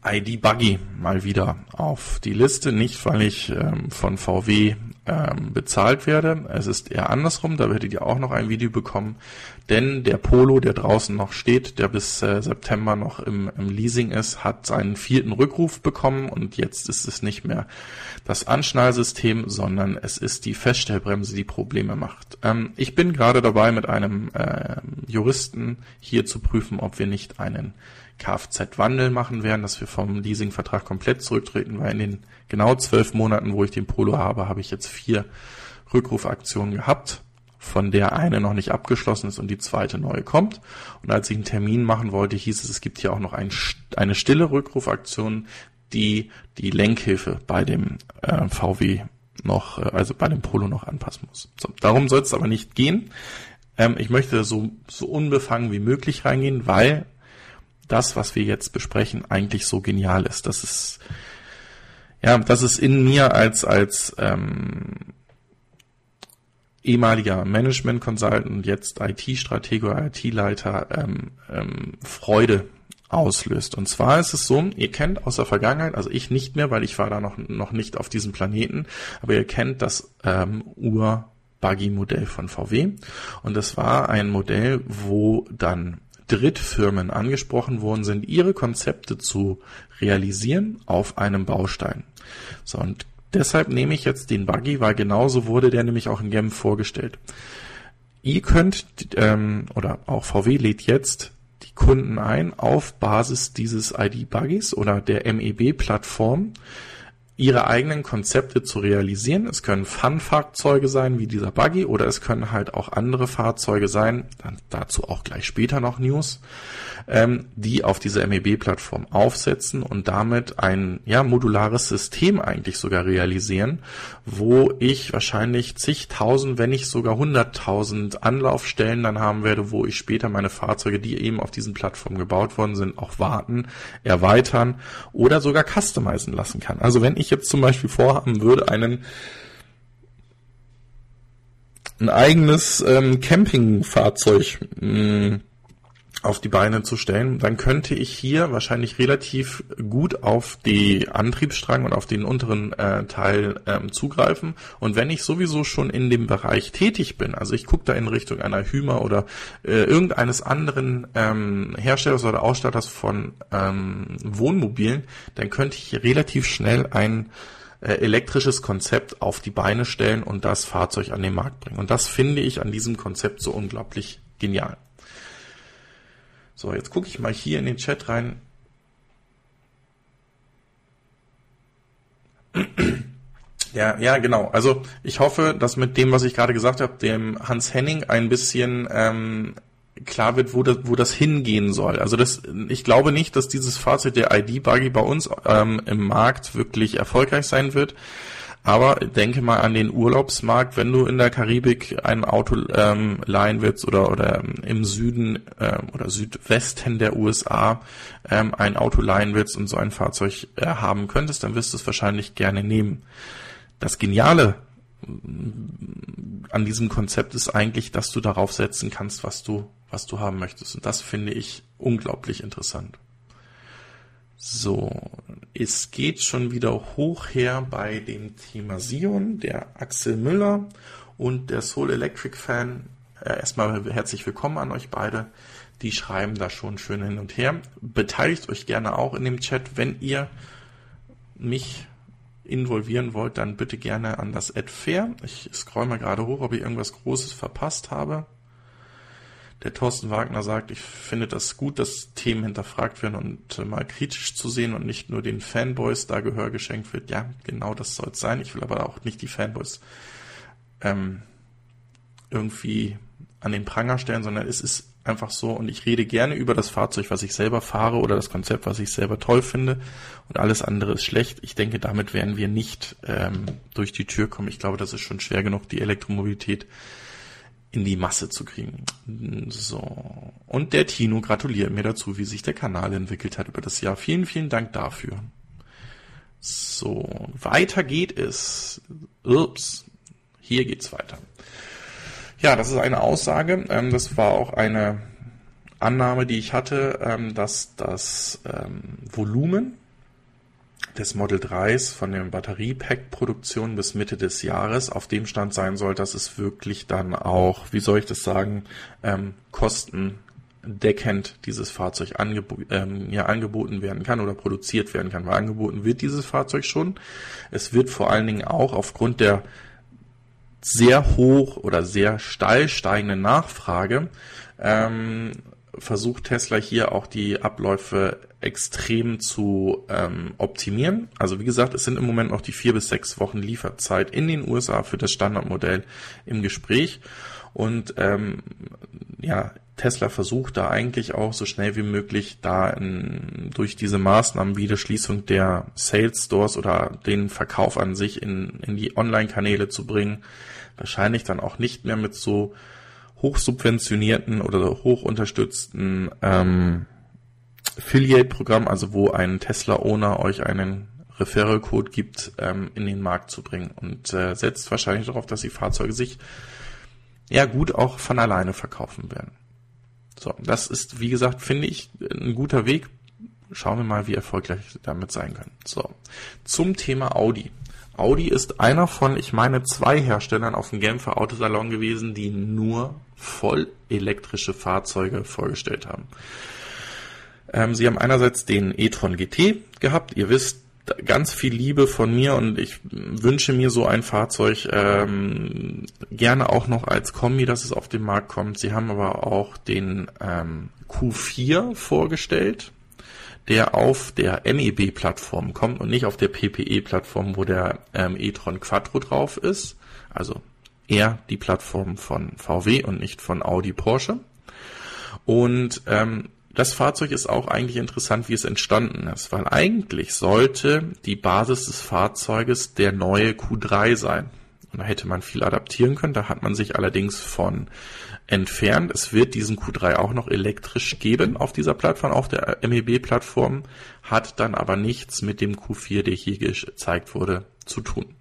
ID Buggy mal wieder auf die Liste. Nicht, weil ich ähm, von VW ähm, bezahlt werde. Es ist eher andersrum. Da werdet ihr auch noch ein Video bekommen. Denn der Polo, der draußen noch steht, der bis äh, September noch im, im Leasing ist, hat seinen vierten Rückruf bekommen und jetzt ist es nicht mehr das Anschnallsystem, sondern es ist die Feststellbremse, die Probleme macht. Ähm, ich bin gerade dabei, mit einem äh, Juristen hier zu prüfen, ob wir nicht einen Kfz-Wandel machen werden, dass wir vom Leasingvertrag komplett zurücktreten, weil in den genau zwölf Monaten, wo ich den Polo habe, habe ich jetzt vier Rückrufaktionen gehabt, von der eine noch nicht abgeschlossen ist und die zweite neue kommt. Und als ich einen Termin machen wollte, hieß es, es gibt hier auch noch ein, eine stille Rückrufaktion, die die Lenkhilfe bei dem äh, VW noch, äh, also bei dem Polo noch anpassen muss. So, darum soll es aber nicht gehen. Ähm, ich möchte so, so unbefangen wie möglich reingehen, weil das, was wir jetzt besprechen, eigentlich so genial ist. Das ist ja, das ist in mir als als ähm, ehemaliger Management Consultant jetzt IT-Stratege IT-Leiter ähm, ähm, Freude auslöst. Und zwar ist es so, ihr kennt aus der Vergangenheit, also ich nicht mehr, weil ich war da noch, noch nicht auf diesem Planeten, aber ihr kennt das ähm, Ur Buggy-Modell von VW. Und das war ein Modell, wo dann Drittfirmen angesprochen worden sind, ihre Konzepte zu realisieren auf einem Baustein. So, und deshalb nehme ich jetzt den Buggy, weil genauso wurde der nämlich auch in Genf vorgestellt. Ihr könnt, ähm, oder auch VW lädt jetzt die Kunden ein auf Basis dieses ID-Buggys oder der MEB-Plattform ihre eigenen Konzepte zu realisieren. Es können Fun-Fahrzeuge sein, wie dieser Buggy, oder es können halt auch andere Fahrzeuge sein, dann dazu auch gleich später noch News, ähm, die auf diese MEB-Plattform aufsetzen und damit ein ja, modulares System eigentlich sogar realisieren, wo ich wahrscheinlich zigtausend, wenn nicht sogar hunderttausend Anlaufstellen dann haben werde, wo ich später meine Fahrzeuge, die eben auf diesen Plattformen gebaut worden sind, auch warten, erweitern oder sogar customizen lassen kann. Also wenn ich jetzt zum Beispiel vorhaben würde, einen ein eigenes ähm, Campingfahrzeug mh, hm, auf die Beine zu stellen, dann könnte ich hier wahrscheinlich relativ gut auf die Antriebsstrang und auf den unteren äh, Teil ähm, zugreifen. Und wenn ich sowieso schon in dem Bereich tätig bin, also ich gucke da in Richtung einer Hymer oder äh, irgendeines anderen ähm, Herstellers oder Ausstatters von ähm, Wohnmobilen, dann könnte ich relativ schnell ein äh, elektrisches Konzept auf die Beine stellen und das Fahrzeug an den Markt bringen. Und das finde ich an diesem Konzept so unglaublich genial. So, jetzt gucke ich mal hier in den Chat rein. [clears throat] Ja, ja, genau. Also ich hoffe, dass mit dem, was ich gerade gesagt habe, dem Hans Henning ein bisschen ähm, klar wird, wo das, wo das hingehen soll. Also das, ich glaube nicht, dass dieses Fahrzeug der ID-Buggy bei uns ähm, im Markt wirklich erfolgreich sein wird. Aber denke mal an den Urlaubsmarkt, wenn du in der Karibik ein Auto ähm, leihen willst oder, oder im Süden ähm, oder Südwesten der USA ähm, ein Auto leihen willst und so ein Fahrzeug äh, haben könntest, dann wirst du es wahrscheinlich gerne nehmen. Das Geniale mm, an diesem Konzept ist eigentlich, dass du darauf setzen kannst, was du, was du haben möchtest. Und das finde ich unglaublich interessant. So, es geht schon wieder hoch her bei dem Thema Sion, der Axel Müller und der Soul Electric Fan. Äh, erstmal herzlich willkommen an euch beide. Die schreiben da schon schön hin und her. Beteiligt euch gerne auch in dem Chat. Wenn ihr mich involvieren wollt, dann bitte gerne an das Ad Fair. Ich scroll mal gerade hoch, ob ich irgendwas Großes verpasst habe. Der Thorsten Wagner sagt, ich finde das gut, dass Themen hinterfragt werden und äh, mal kritisch zu sehen und nicht nur den Fanboys da Gehör geschenkt wird. Ja, genau das soll es sein. Ich will aber auch nicht die Fanboys ähm, irgendwie an den Pranger stellen, sondern es ist einfach so und ich rede gerne über das Fahrzeug, was ich selber fahre oder das Konzept, was ich selber toll finde und alles andere ist schlecht. Ich denke, damit werden wir nicht ähm, durch die Tür kommen. Ich glaube, das ist schon schwer genug, die Elektromobilität in die Masse zu kriegen. So. Und der Tino gratuliert mir dazu, wie sich der Kanal entwickelt hat über das Jahr. Vielen, vielen Dank dafür. So, weiter geht es. Ups. Hier geht's weiter. Ja, das ist eine Aussage. Ähm, das war auch eine Annahme, die ich hatte, ähm, dass das ähm, Volumen des Model 3s von der Batteriepack-Produktion bis Mitte des Jahres auf dem Stand sein soll, dass es wirklich dann auch, wie soll ich das sagen, ähm, kostendeckend dieses Fahrzeug angebo ähm, ja, angeboten werden kann oder produziert werden kann. Weil angeboten wird dieses Fahrzeug schon. Es wird vor allen Dingen auch aufgrund der sehr hoch oder sehr steil steigenden Nachfrage ähm, versucht Tesla hier auch die Abläufe extrem zu ähm, optimieren. Also wie gesagt, es sind im Moment noch die vier bis sechs Wochen Lieferzeit in den USA für das Standardmodell im Gespräch. Und ähm, ja, Tesla versucht da eigentlich auch so schnell wie möglich da in, durch diese Maßnahmen wie die Schließung der Sales Stores oder den Verkauf an sich in, in die Online-Kanäle zu bringen. Wahrscheinlich dann auch nicht mehr mit so hochsubventionierten oder hochunterstützten ähm, Affiliate-Programm, also wo ein Tesla-Owner euch einen Referral-Code gibt, ähm, in den Markt zu bringen und äh, setzt wahrscheinlich darauf, dass die Fahrzeuge sich ja gut auch von alleine verkaufen werden. So, das ist, wie gesagt, finde ich, ein guter Weg. Schauen wir mal, wie erfolgreich damit sein können. So, zum Thema Audi. Audi ist einer von, ich meine, zwei Herstellern auf dem Genfer Autosalon gewesen, die nur voll elektrische Fahrzeuge vorgestellt haben. Ähm, sie haben einerseits den e-tron GT gehabt. Ihr wisst, ganz viel Liebe von mir und ich wünsche mir so ein Fahrzeug ähm, gerne auch noch als Kombi, dass es auf den Markt kommt. Sie haben aber auch den ähm, Q4 vorgestellt, der auf der MEB-Plattform kommt und nicht auf der PPE-Plattform, wo der ähm, e-tron Quattro drauf ist. Also eher die Plattform von VW und nicht von Audi Porsche. Und ähm, das Fahrzeug ist auch eigentlich interessant, wie es entstanden ist, weil eigentlich sollte die Basis des Fahrzeuges der neue Q3 sein. Und da hätte man viel adaptieren können, da hat man sich allerdings von entfernt. Es wird diesen Q3 auch noch elektrisch geben auf dieser Plattform, auf der MEB-Plattform, hat dann aber nichts mit dem Q4, der hier gezeigt wurde, zu tun.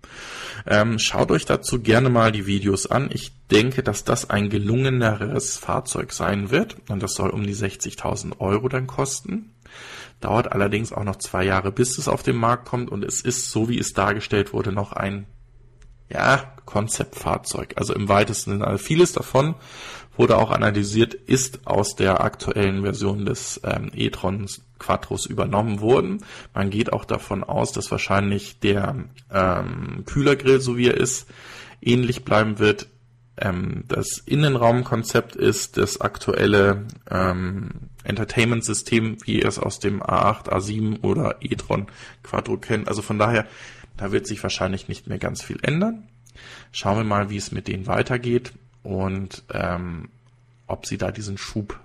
Ähm, schaut euch dazu gerne mal die Videos an. Ich denke, dass das ein gelungeneres Fahrzeug sein wird und das soll um die 60.000 Euro dann kosten. Dauert allerdings auch noch zwei Jahre, bis es auf den Markt kommt und es ist, so wie es dargestellt wurde, noch ein ja, Konzeptfahrzeug. Also im weitesten Sinne. Also vieles davon wurde auch analysiert, ist aus der aktuellen Version des ähm, e-tron Quattros übernommen worden. Man geht auch davon aus, dass wahrscheinlich der ähm, Kühlergrill, so wie er ist, ähnlich bleiben wird. Ähm, das Innenraumkonzept ist das aktuelle ähm, Entertainment-System, wie ihr es aus dem A8, A7 oder e-tron Quattro kennt. Also von daher, da wird sich wahrscheinlich nicht mehr ganz viel ändern. Schauen wir mal, wie es mit denen weitergeht und ähm, ob sie da diesen Schub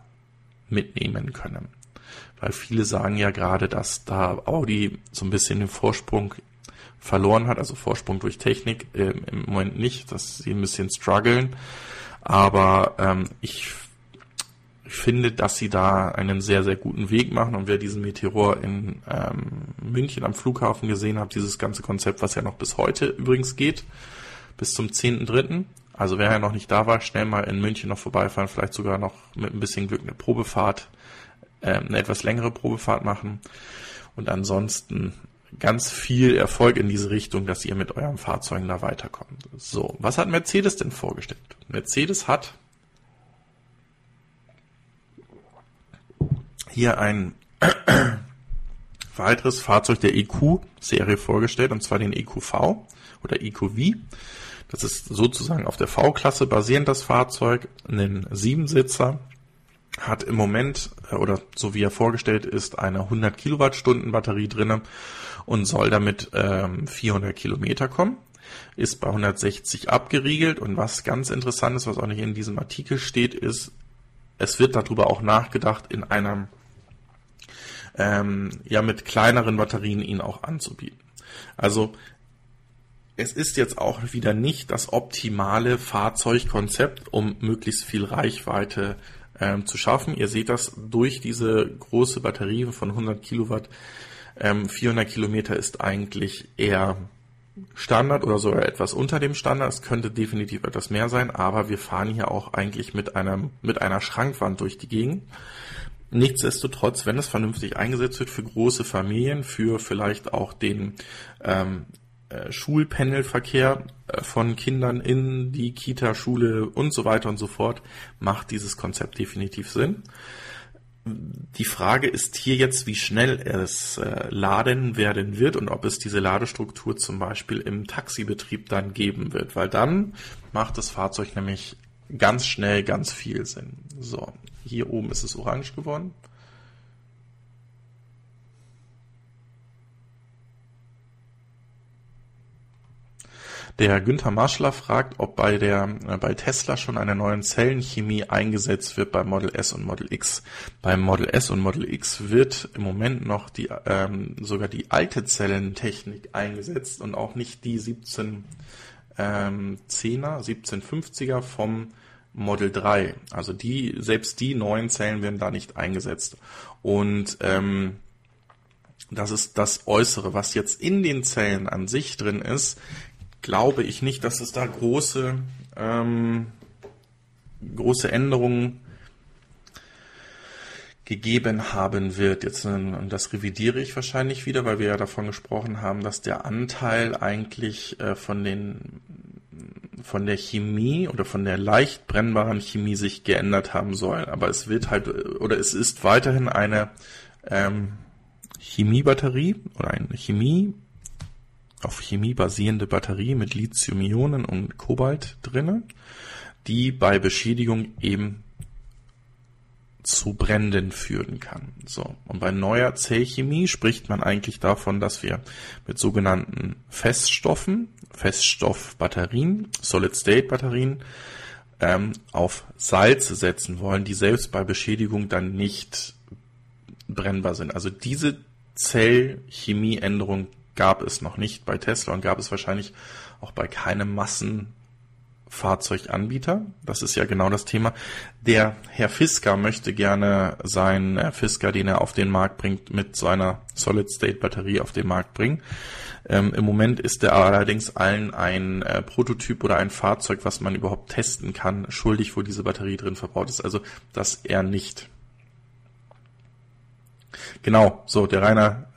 mitnehmen können. Weil viele sagen ja gerade, dass da Audi so ein bisschen den Vorsprung verloren hat, also Vorsprung durch Technik äh, im Moment nicht, dass sie ein bisschen strugglen. Aber ähm, ich, ich finde, dass sie da einen sehr, sehr guten Weg machen. Und wer diesen Meteor in ähm, München am Flughafen gesehen hat, dieses ganze Konzept, was ja noch bis heute übrigens geht, bis zum 10.3., also wer ja noch nicht da war, schnell mal in München noch vorbeifahren, vielleicht sogar noch mit ein bisschen Glück eine Probefahrt, äh, eine etwas längere Probefahrt machen. Und ansonsten ganz viel Erfolg in diese Richtung, dass ihr mit euren Fahrzeugen da weiterkommt. So, was hat Mercedes denn vorgestellt? Mercedes hat hier ein [clears throat] weiteres Fahrzeug der EQ-Serie vorgestellt, und zwar den EQV oder EQV. Das ist sozusagen auf der V-Klasse basierend das Fahrzeug, einen Siebensitzer, hat im Moment, äh, oder so wie er vorgestellt ist, eine 100 Kilowattstunden Batterie drinne und soll damit ähm, 400 Kilometer kommen. Ist bei 160 abgeriegelt und was ganz interessant ist, was auch nicht in diesem Artikel steht, ist, es wird darüber auch nachgedacht, in einem ähm, ja mit kleineren Batterien ihn auch anzubieten. Also es ist jetzt auch wieder nicht das optimale Fahrzeugkonzept, um möglichst viel Reichweite ähm, zu schaffen. Ihr seht das durch diese große Batterie von 100 Kilowatt. Ähm, 400 Kilometer ist eigentlich eher Standard oder sogar etwas unter dem Standard. Es könnte definitiv etwas mehr sein, aber wir fahren hier auch eigentlich mit einem, mit einer Schrankwand durch die Gegend. Nichtsdestotrotz, wenn es vernünftig eingesetzt wird für große Familien, für vielleicht auch den ähm, äh, Schulpendelverkehr äh, von Kindern in die Kita, Schule und so weiter und so fort, macht dieses Konzept definitiv Sinn. Die Frage ist hier jetzt, wie schnell es äh, laden werden wird und ob es diese Ladestruktur zum Beispiel im Taxibetrieb dann geben wird, weil dann macht das Fahrzeug nämlich ganz schnell ganz viel Sinn. So, hier oben ist es orange geworden. Der Günther Marschler fragt, ob bei der äh, bei Tesla schon eine neue Zellenchemie eingesetzt wird bei Model S und Model X. Beim Model S und Model X wird im Moment noch die ähm, sogar die alte Zellentechnik eingesetzt und auch nicht die 17 ähm, 10er, 1750er vom Model 3. Also die, selbst die neuen Zellen werden da nicht eingesetzt. Und ähm, das ist das Äußere, was jetzt in den Zellen an sich drin ist, glaube ich nicht, dass es da große, ähm, große Änderungen gegeben haben wird. Jetzt, ähm, und das revidiere ich wahrscheinlich wieder, weil wir ja davon gesprochen haben, dass der Anteil eigentlich äh, von den von der Chemie oder von der leicht brennbaren Chemie sich geändert haben soll. Aber es wird halt oder es ist weiterhin eine ähm, Chemiebatterie oder eine Chemie auf Chemie basierende Batterie mit Lithium-Ionen und Kobalt drinne, die bei Beschädigung eben zu Bränden führen kann. So. Und bei neuer Zellchemie spricht man eigentlich davon, dass wir mit sogenannten Feststoffen, Feststoffbatterien, Solid-State-Batterien, ähm, auf Salze setzen wollen, die selbst bei Beschädigung dann nicht brennbar sind. Also diese Zellchemieänderung gab es noch nicht bei Tesla und gab es wahrscheinlich auch bei keinem Massenfahrzeug Fahrzeuganbieter. Das ist ja genau das Thema. Der Herr Fisker möchte gerne seinen äh, Fisker, den er auf den Markt bringt, mit seiner Solid-State-Batterie auf den Markt bringen. Ähm, Im Moment ist er allerdings allen ein äh, Prototyp oder ein Fahrzeug, was man überhaupt testen kann, schuldig, wo diese Batterie drin verbaut ist. Also das er nicht. Genau, so, der Rainer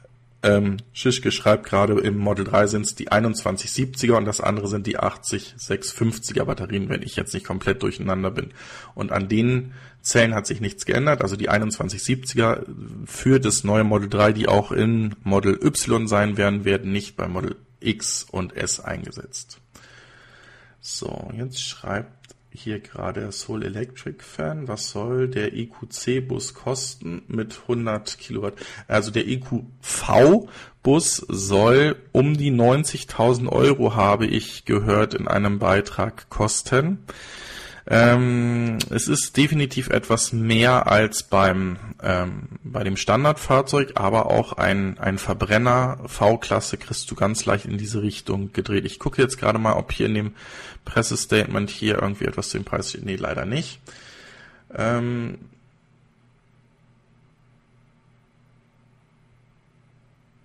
ähm, Schischke schreibt gerade im Model 3 sind es die 2170er und das andere sind die 80650er Batterien, wenn ich jetzt nicht komplett durcheinander bin. Und an den Zellen hat sich nichts geändert. Also die 2170er für das neue Model 3, die auch in Model Y sein werden, werden nicht bei Model X und S eingesetzt. So, jetzt schreibt hier gerade Soul Electric Fan. Was soll der EQC-Bus kosten mit 100 Kilowatt? Also der EQV-Bus soll um die 90.000 Euro, habe ich gehört, in einem Beitrag kosten. Ähm, es ist definitiv etwas mehr als beim ähm, bei dem Standardfahrzeug, aber auch ein, ein Verbrenner V-Klasse kriegst du ganz leicht in diese Richtung gedreht. Ich gucke jetzt gerade mal, ob hier in dem Pressestatement hier irgendwie etwas zu dem Preis steht. Nee, leider nicht. Ähm,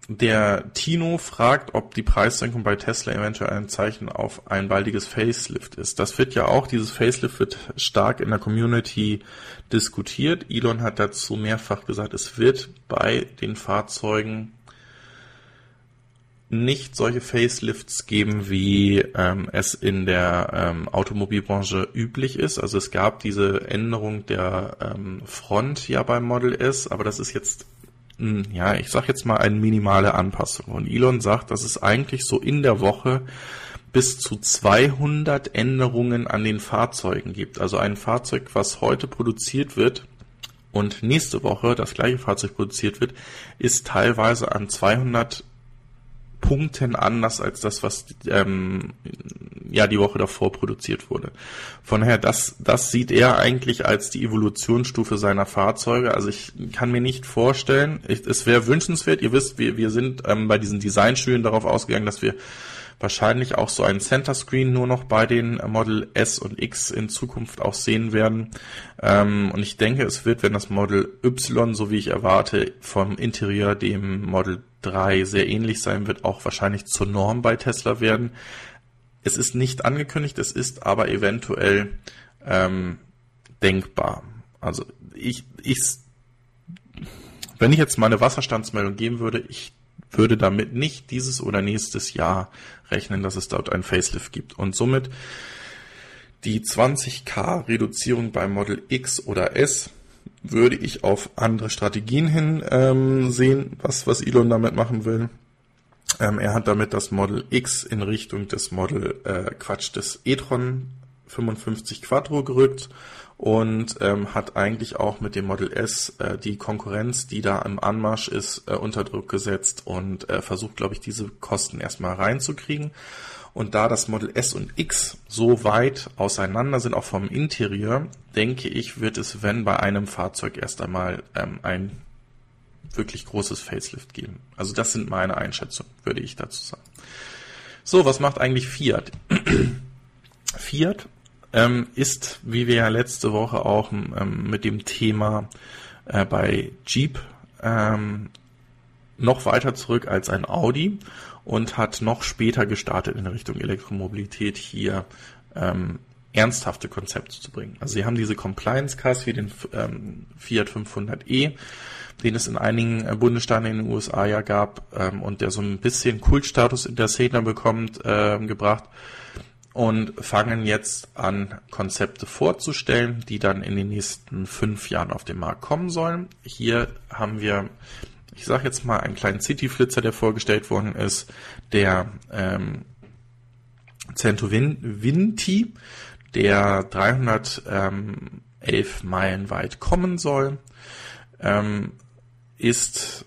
Der Tino fragt, ob die Preissenkung bei Tesla eventuell ein Zeichen auf ein baldiges Facelift ist. Das wird ja auch, dieses Facelift wird stark in der Community diskutiert. Elon hat dazu mehrfach gesagt, es wird bei den Fahrzeugen nicht solche Facelifts geben, wie ähm, es in der ähm, Automobilbranche üblich ist. Also es gab diese Änderung der ähm, Front ja beim Model S, aber das ist jetzt ja, ich sag jetzt mal eine minimale Anpassung. Und Elon sagt, dass es eigentlich so in der Woche bis zu 200 Änderungen an den Fahrzeugen gibt. Also ein Fahrzeug, was heute produziert wird und nächste Woche das gleiche Fahrzeug produziert wird, ist teilweise an 200 Punkten anders als das, was ähm, ja die Woche davor produziert wurde. Von daher, das, das sieht er eigentlich als die Evolutionsstufe seiner Fahrzeuge. Also ich kann mir nicht vorstellen, ich, es wäre wünschenswert, ihr wisst, wir, wir sind ähm, bei diesen Designstudien darauf ausgegangen, dass wir wahrscheinlich auch so einen Center Screen nur noch bei den Model S und X in Zukunft auch sehen werden. Ähm, und ich denke, es wird, wenn das Model Y, so wie ich erwarte, vom Interieur dem Model 3 sehr ähnlich sein wird, auch wahrscheinlich zur Norm bei Tesla werden. Es ist nicht angekündigt, es ist aber eventuell ähm, denkbar. Also ich, ich, wenn ich jetzt mal eine Wasserstandsmeldung geben würde, ich würde damit nicht dieses oder nächstes Jahr rechnen, dass es dort ein Facelift gibt. Und somit die 20k Reduzierung beim Model X oder S würde ich auf andere Strategien hin ähm, sehen, was, was Elon damit machen will. Ähm, er hat damit das Model X in Richtung des Model äh, Quatsch des e-tron 55 Quattro gerückt und ähm, hat eigentlich auch mit dem Model S äh, die Konkurrenz, die da im Anmarsch ist, äh, unter Druck gesetzt und äh, versucht, glaube ich, diese Kosten erstmal reinzukriegen. Und da das Model S und X so weit auseinander sind, auch vom Interieur, denke ich, wird es, wenn bei einem Fahrzeug erst einmal ähm, ein wirklich großes Facelift geben. Also das sind meine Einschätzungen, würde ich dazu sagen. So, was macht eigentlich Fiat? [clears throat] Fiat ähm, ist, wie wir ja letzte Woche auch ähm, mit dem Thema äh, bei Jeep ähm, noch weiter zurück als ein Audi und hat noch später gestartet in Richtung Elektromobilität hier ähm, ernsthafte Konzepte zu bringen. Also sie haben diese Compliance Cars wie den ähm, Fiat 500e, den es in einigen äh, Bundesstaaten in den USA ja gab ähm, und der so ein bisschen Kultstatus in der Szene bekommt, äh, gebracht und fangen jetzt an, Konzepte vorzustellen, die dann in den nächsten fünf Jahren auf den Markt kommen sollen. Hier haben wir, ich sage jetzt mal, einen kleinen City-Flitzer, der vorgestellt worden ist, der ähm, Cento Vinti, der 311 Meilen weit kommen soll, ähm, ist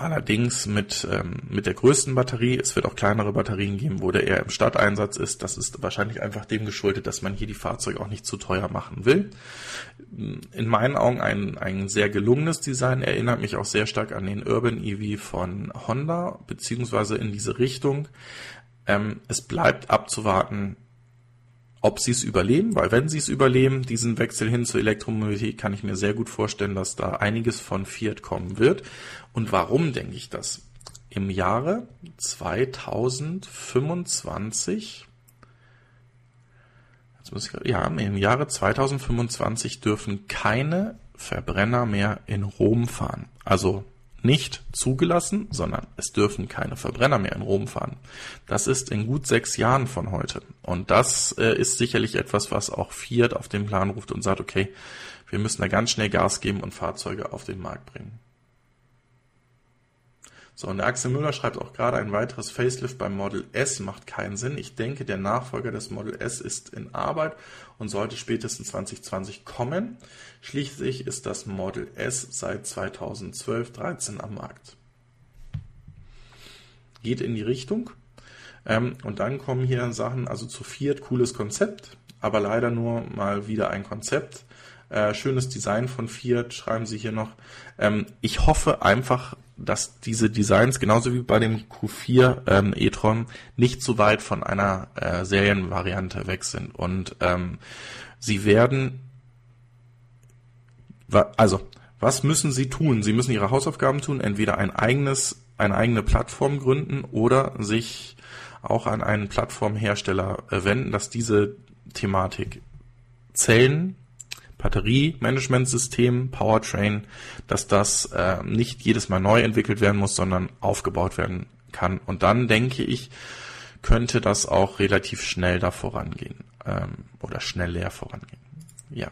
Allerdings mit, ähm, mit der größten Batterie, es wird auch kleinere Batterien geben, wo der eher im Stadteinsatz ist. Das ist wahrscheinlich einfach dem geschuldet, dass man hier die Fahrzeuge auch nicht zu teuer machen will. In meinen Augen ein, ein sehr gelungenes Design, erinnert mich auch sehr stark an den Urban EV von Honda, beziehungsweise in diese Richtung. Ähm, es bleibt abzuwarten, ob sie es überleben, weil wenn sie es überleben, diesen Wechsel hin zur Elektromobilität, kann ich mir sehr gut vorstellen, dass da einiges von Fiat kommen wird. Und warum denke ich das? Im Jahre 2025 Jetzt muss ich, ja, im Jahre 2025 dürfen keine Verbrenner mehr in Rom fahren. Also nicht zugelassen, sondern es dürfen keine Verbrenner mehr in Rom fahren. Das ist in gut sechs Jahren von heute. Und das äh, ist sicherlich etwas, was auch Fiat auf den Plan ruft und sagt, okay, wir müssen da ganz schnell Gas geben und Fahrzeuge auf den Markt bringen. So, und der Axel Müller schreibt auch gerade, ein weiteres Facelift beim Model S macht keinen Sinn. Ich denke, der Nachfolger des Model S ist in Arbeit und sollte spätestens 2020 kommen. Schließlich ist das Model S seit 2012, 13 am Markt. Geht in die Richtung. Ähm, und dann kommen hier Sachen, also zu Fiat, cooles Konzept, aber leider nur mal wieder ein Konzept. Äh, schönes Design von Fiat, schreiben Sie hier noch. Ähm, ich hoffe einfach, dass diese Designs, genauso wie bei dem Q4 ähm, e-tron, nicht zu weit von einer äh, Serienvariante weg sind. Und ähm, sie werden, also, was müssen sie tun? Sie müssen ihre Hausaufgaben tun, entweder ein eigenes, eine eigene Plattform gründen oder sich auch an einen Plattformhersteller äh, wenden, dass diese Thematik Zellen Batteriemanagementsystem, Powertrain, dass das äh, nicht jedes Mal neu entwickelt werden muss, sondern aufgebaut werden kann. Und dann denke ich, könnte das auch relativ schnell da vorangehen ähm, oder schnell leer vorangehen. Ja.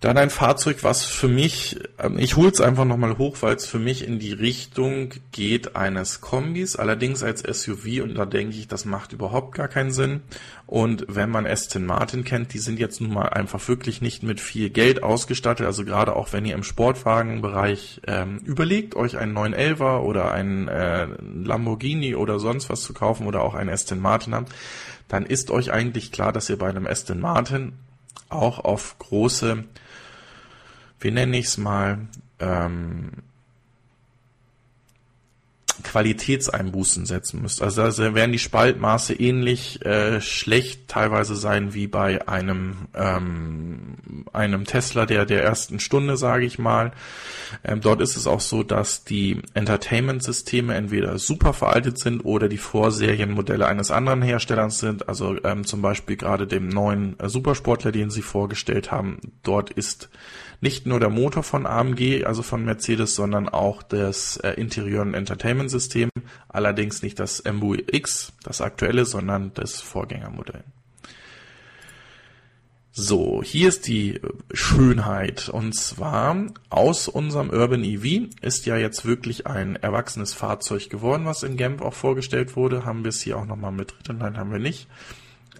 Dann ein Fahrzeug, was für mich, ähm, ich hole es einfach nochmal hoch, weil es für mich in die Richtung geht eines Kombis, allerdings als SUV und da denke ich, das macht überhaupt gar keinen Sinn. Und wenn man Aston Martin kennt, die sind jetzt nun mal einfach wirklich nicht mit viel Geld ausgestattet, also gerade auch wenn ihr im Sportwagenbereich ähm, überlegt, euch einen 911er oder einen äh, Lamborghini oder sonst was zu kaufen oder auch einen Aston Martin habt, dann ist euch eigentlich klar, dass ihr bei einem Aston Martin auch auf große wie nenne ich es mal, ähm, Qualitätseinbußen setzen müsst. Also da werden die Spaltmaße ähnlich äh, schlecht teilweise sein wie bei einem ähm, einem Tesla der der ersten Stunde, sage ich mal. Ähm, dort ist es auch so, dass die Entertainment-Systeme entweder super veraltet sind oder die Vorserienmodelle eines anderen Herstellers sind. Also ähm, zum Beispiel gerade dem neuen äh, Supersportler, den sie vorgestellt haben. Dort ist nicht nur der Motor von AMG, also von Mercedes, sondern auch das äh, Interieur- und Entertainment-System. Allerdings nicht das MBUX, das aktuelle, sondern das Vorgängermodell. So, hier ist die Schönheit. Und zwar aus unserem Urban EV ist ja jetzt wirklich ein erwachsenes Fahrzeug geworden, was in Genf auch vorgestellt wurde. Haben wir es hier auch nochmal mit drin? Nein, haben wir nicht.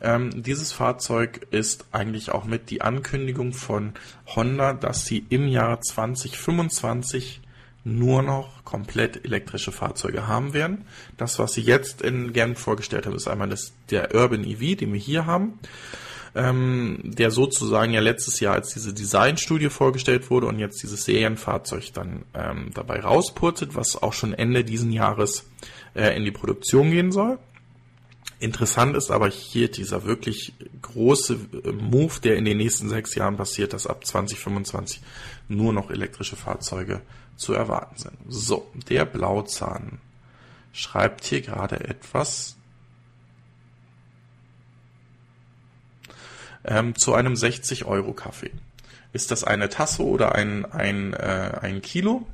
Ähm, dieses Fahrzeug ist eigentlich auch mit die Ankündigung von Honda, dass sie im Jahr 2025 nur noch komplett elektrische Fahrzeuge haben werden. Das, was sie jetzt in Genf vorgestellt haben, ist einmal das, der Urban EV, den wir hier haben, ähm, der sozusagen ja letztes Jahr als diese Designstudie vorgestellt wurde und jetzt dieses Serienfahrzeug dann ähm, dabei rauspurtet, was auch schon Ende diesen Jahres äh, in die Produktion gehen soll. Interessant ist aber hier dieser wirklich große äh, Move, der in den nächsten sechs Jahren passiert, dass ab 2025 nur noch elektrische Fahrzeuge zu erwarten sind. So, der Blauzahn schreibt hier gerade etwas ähm, zu einem 60 Euro Kaffee. Ist das eine Tasse oder ein, ein, äh, ein Kilo?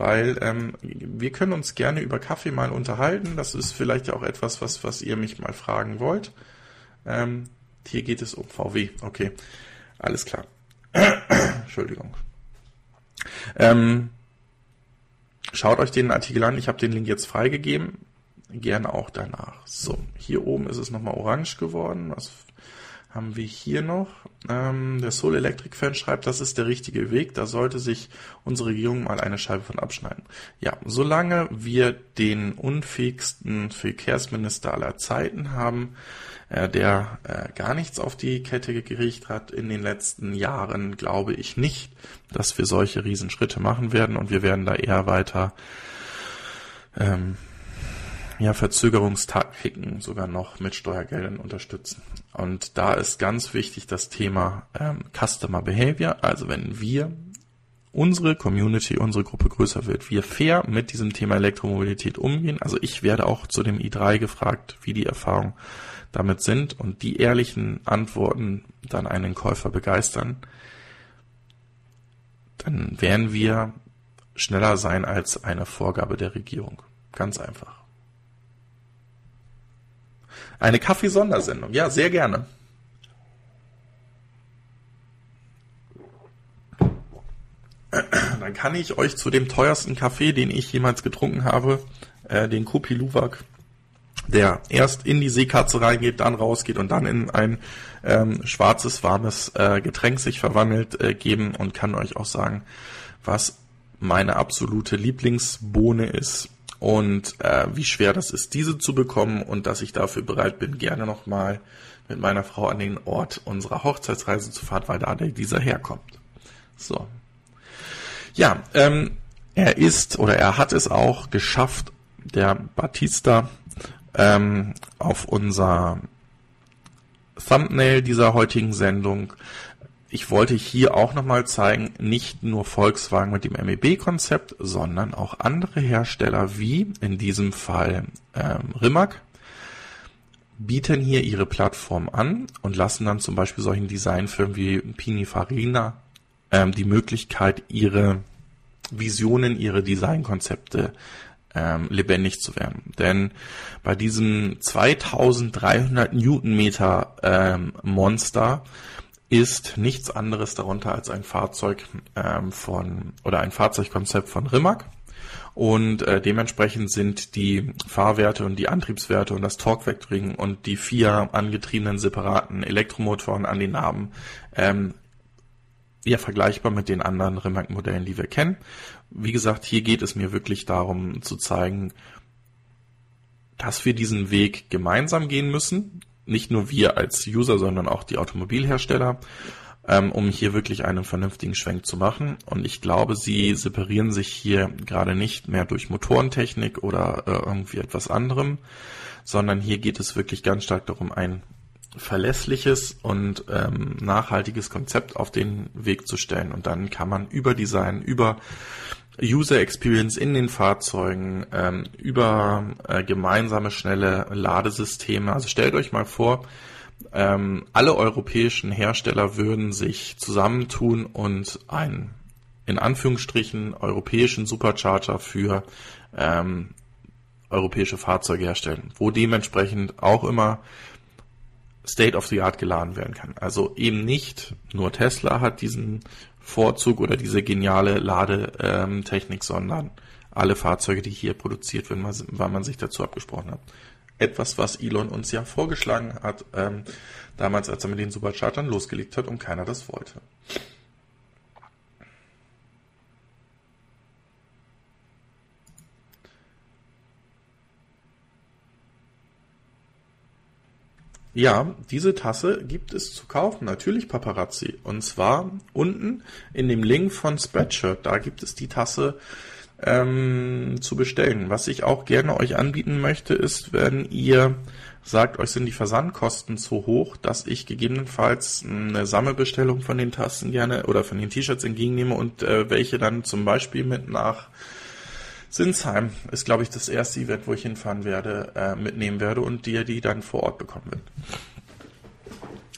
Weil ähm, wir können uns gerne über Kaffee mal unterhalten. Das ist vielleicht auch etwas, was, was ihr mich mal fragen wollt. Ähm, hier geht es um VW. Okay, alles klar. [coughs] Entschuldigung. Ähm, schaut euch den Artikel an. Ich habe den Link jetzt freigegeben. Gerne auch danach. So, hier oben ist es nochmal orange geworden. Was haben wir hier noch? Ähm, der Soul Electric Fan schreibt, das ist der richtige Weg. Da sollte sich unsere Regierung mal eine Scheibe von abschneiden. Ja, solange wir den unfähigsten Verkehrsminister aller Zeiten haben, äh, der äh, gar nichts auf die Kette gerichtet hat in den letzten Jahren, glaube ich nicht, dass wir solche Riesenschritte machen werden und wir werden da eher weiter ähm, ja, Verzögerungstaktiken sogar noch mit Steuergeldern unterstützen. Und da ist ganz wichtig das Thema ähm, Customer Behavior. Also wenn wir unsere Community, unsere Gruppe größer wird, wir fair mit diesem Thema Elektromobilität umgehen. Also ich werde auch zu dem i3 gefragt, wie die Erfahrungen damit sind und die ehrlichen Antworten dann einen Käufer begeistern, dann werden wir schneller sein als eine Vorgabe der Regierung. Ganz einfach. Eine Kaffeesondersendung. Ja, sehr gerne. Dann kann ich euch zu dem teuersten Kaffee, den ich jemals getrunken habe, äh, den Kopi Luwak, der erst in die Seekatze reingeht, dann rausgeht und dann in ein ähm, schwarzes, warmes äh, Getränk sich verwandelt, äh, geben und kann euch auch sagen, was meine absolute Lieblingsbohne ist und äh, wie schwer das ist, diese zu bekommen und dass ich dafür bereit bin, gerne nochmal mit meiner Frau an den Ort unserer Hochzeitsreise zu fahren, weil da dieser herkommt. So. Ja, ähm, er ist oder er hat es auch geschafft, der Batista ähm, auf unser Thumbnail dieser heutigen Sendung ich wollte hier auch nochmal zeigen, nicht nur Volkswagen mit dem MEB-Konzept, sondern auch andere Hersteller wie in diesem Fall ähm, Rimac bieten hier ihre Plattform an und lassen dann zum Beispiel solchen Designfirmen wie Pininfarina ähm, die Möglichkeit, ihre Visionen, ihre Designkonzepte ähm, lebendig zu werden. Denn bei diesem 2300 Newtonmeter ähm, Monster ist nichts anderes darunter als ein Fahrzeug ähm, von oder ein Fahrzeugkonzept von Rimac. Und äh, dementsprechend sind die Fahrwerte und die Antriebswerte und das Torque-Vectoring und die vier angetriebenen separaten Elektromotoren an den Namen ähm, eher vergleichbar mit den anderen Rimac-Modellen, die wir kennen. Wie gesagt, hier geht es mir wirklich darum zu zeigen, dass wir diesen Weg gemeinsam gehen müssen nicht nur wir als User, sondern auch die Automobilhersteller, ähm, um hier wirklich einen vernünftigen Schwenk zu machen. Und ich glaube, sie separieren sich hier gerade nicht mehr durch Motorentechnik oder äh, irgendwie etwas anderem, sondern hier geht es wirklich ganz stark darum, ein verlässliches und ähm, nachhaltiges Konzept auf den Weg zu stellen. Und dann kann man über Design, über User Experience in den Fahrzeugen, ähm, über äh, gemeinsame schnelle Ladesysteme. Also stellt euch mal vor, ähm, alle europäischen Hersteller würden sich zusammentun und einen in Anführungsstrichen europäischen Supercharger für ähm, europäische Fahrzeuge herstellen, wo dementsprechend auch immer State of the Art geladen werden kann. Also eben nicht nur Tesla hat diesen Vorzug oder diese geniale Ladetechnik, sondern alle Fahrzeuge, die hier produziert werden, weil man sich dazu abgesprochen hat. Etwas, was Elon uns ja vorgeschlagen hat, ähm, damals, als er mit den Superchartern losgelegt hat und keiner das wollte. Ja, diese Tasse gibt es zu kaufen, natürlich Paparazzi. Und zwar unten in dem Link von Spreadshirt, da gibt es die Tasse ähm, zu bestellen. Was ich auch gerne euch anbieten möchte, ist, wenn ihr sagt, euch sind die Versandkosten zu hoch, dass ich gegebenenfalls eine Sammelbestellung von den Tassen gerne oder von den T-Shirts entgegennehme und äh, welche dann zum Beispiel mit nach Sinsheim ist, glaube ich, das erste Event, wo ich hinfahren werde, äh, mitnehmen werde und dir die dann vor Ort bekommen wird.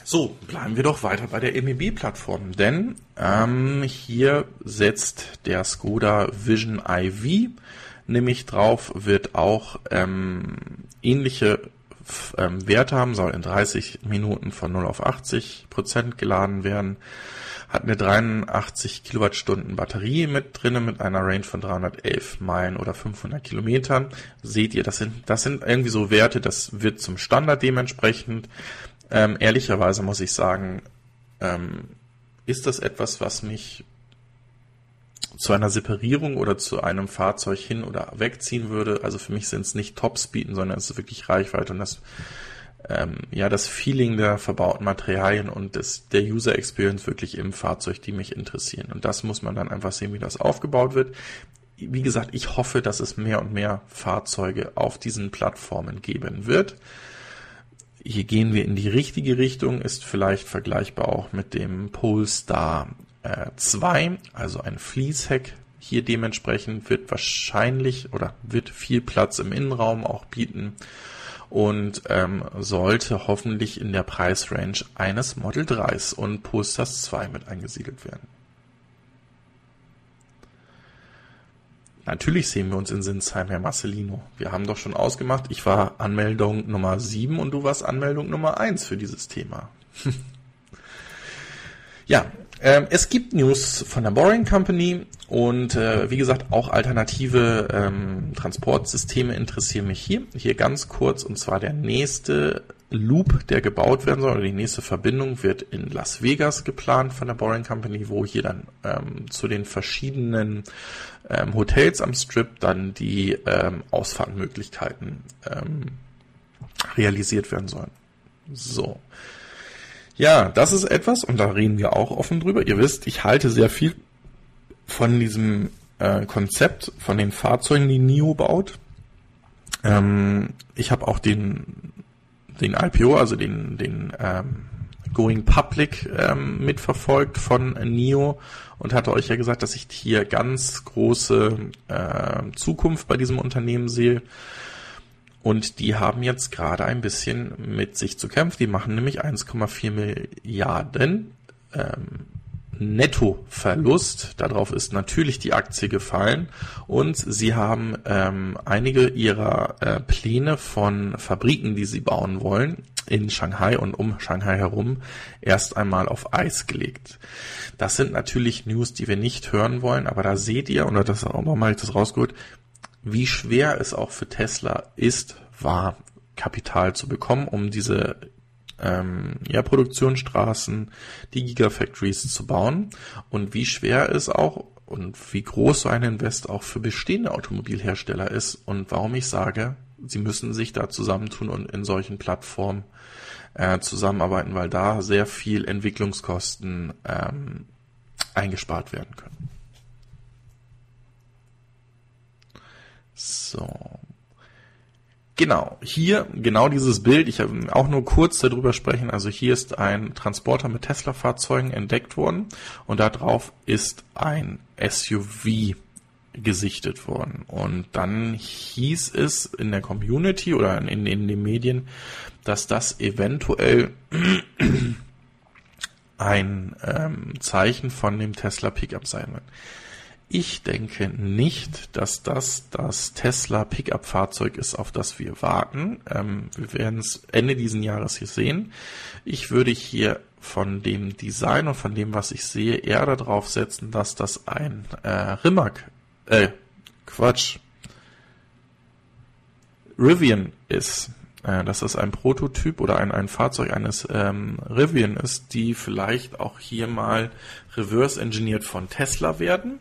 So, bleiben wir doch weiter bei der MEB-Plattform, denn ähm, hier setzt der Skoda Vision IV nämlich drauf, wird auch ähm, ähnliche ähm, Werte haben, soll in 30 Minuten von 0 auf 80 Prozent geladen werden hat eine 83 Kilowattstunden Batterie mit drinne mit einer Range von 311 Meilen oder 500 Kilometern. Seht ihr, das sind, das sind irgendwie so Werte, das wird zum Standard dementsprechend. Ähm, ehrlicherweise muss ich sagen, ähm, ist das etwas, was mich zu einer Separierung oder zu einem Fahrzeug hin oder wegziehen würde. Also für mich sind es nicht Topspeeden, sondern es ist wirklich Reichweite und das ähm, ja das Feeling der verbauten Materialien und des, der User Experience wirklich im Fahrzeug, die mich interessieren. Und das muss man dann einfach sehen, wie das aufgebaut wird. wie gesagt, ich hoffe, dass es mehr und mehr Fahrzeuge auf diesen Plattformen geben wird. Hier gehen wir in die richtige Richtung, ist vielleicht vergleichbar auch mit dem Polestar äh, 2, also ein Fließheck. Hier dementsprechend wird wahrscheinlich oder wird viel Platz im Innenraum auch bieten und ähm, sollte hoffentlich in der Preisrange eines Model 3s und Polestars 2 mit eingesiedelt werden. Natürlich sehen wir uns in Sinsheim, Herr Marcelino. Wir haben doch schon ausgemacht, ich war Anmeldung Nummer 7 und du warst Anmeldung Nummer 1 für dieses Thema. [laughs] ja, ähm, es gibt News von der Boring Company und äh, wie gesagt, auch alternative ähm, Transportsysteme interessieren mich hier. Hier ganz kurz, und zwar der nächste Loop, der gebaut werden soll, oder die nächste Verbindung wird in Las Vegas geplant von der Boring Company, wo hier dann ähm, zu den verschiedenen ähm, Hotels am Strip dann die ähm, Ausfahrtmöglichkeiten ähm, realisiert werden sollen. So. Ja, das ist etwas, und da reden wir auch offen drüber. Ihr wisst, ich halte sehr viel von diesem äh, Konzept, von den Fahrzeugen, die NIO baut. Ähm, ich habe auch den, den IPO, also den, den ähm, Going Public ähm, mitverfolgt von NIO und hatte euch ja gesagt, dass ich hier ganz große äh, Zukunft bei diesem Unternehmen sehe. Und die haben jetzt gerade ein bisschen mit sich zu kämpfen. Die machen nämlich 1,4 Milliarden ähm, Nettoverlust. Darauf ist natürlich die Aktie gefallen. Und sie haben ähm, einige ihrer äh, Pläne von Fabriken, die sie bauen wollen, in Shanghai und um Shanghai herum erst einmal auf Eis gelegt. Das sind natürlich News, die wir nicht hören wollen, aber da seht ihr, und das auch nochmal ich das rausgeholt, wie schwer es auch für Tesla ist, war Kapital zu bekommen, um diese ähm, ja, Produktionsstraßen, die Gigafactories zu bauen und wie schwer es auch und wie groß so ein Invest auch für bestehende Automobilhersteller ist und warum ich sage, sie müssen sich da zusammentun und in solchen Plattformen äh, zusammenarbeiten, weil da sehr viel Entwicklungskosten ähm, eingespart werden können. So. Genau, hier genau dieses Bild, ich habe auch nur kurz darüber sprechen, also hier ist ein Transporter mit Tesla-Fahrzeugen entdeckt worden und da drauf ist ein SUV gesichtet worden. Und dann hieß es in der Community oder in, in den Medien, dass das eventuell [clears throat] ein ähm, Zeichen von dem Tesla Pickup sein wird. Ich denke nicht, dass das das Tesla Pickup-Fahrzeug ist, auf das wir warten. Ähm, wir werden es Ende diesen Jahres hier sehen. Ich würde hier von dem Design und von dem, was ich sehe, eher darauf setzen, dass das ein äh, Rimac, äh, Quatsch, Rivian ist. Äh, dass das ein Prototyp oder ein, ein Fahrzeug eines ähm, Rivian ist, die vielleicht auch hier mal reverse engineert von Tesla werden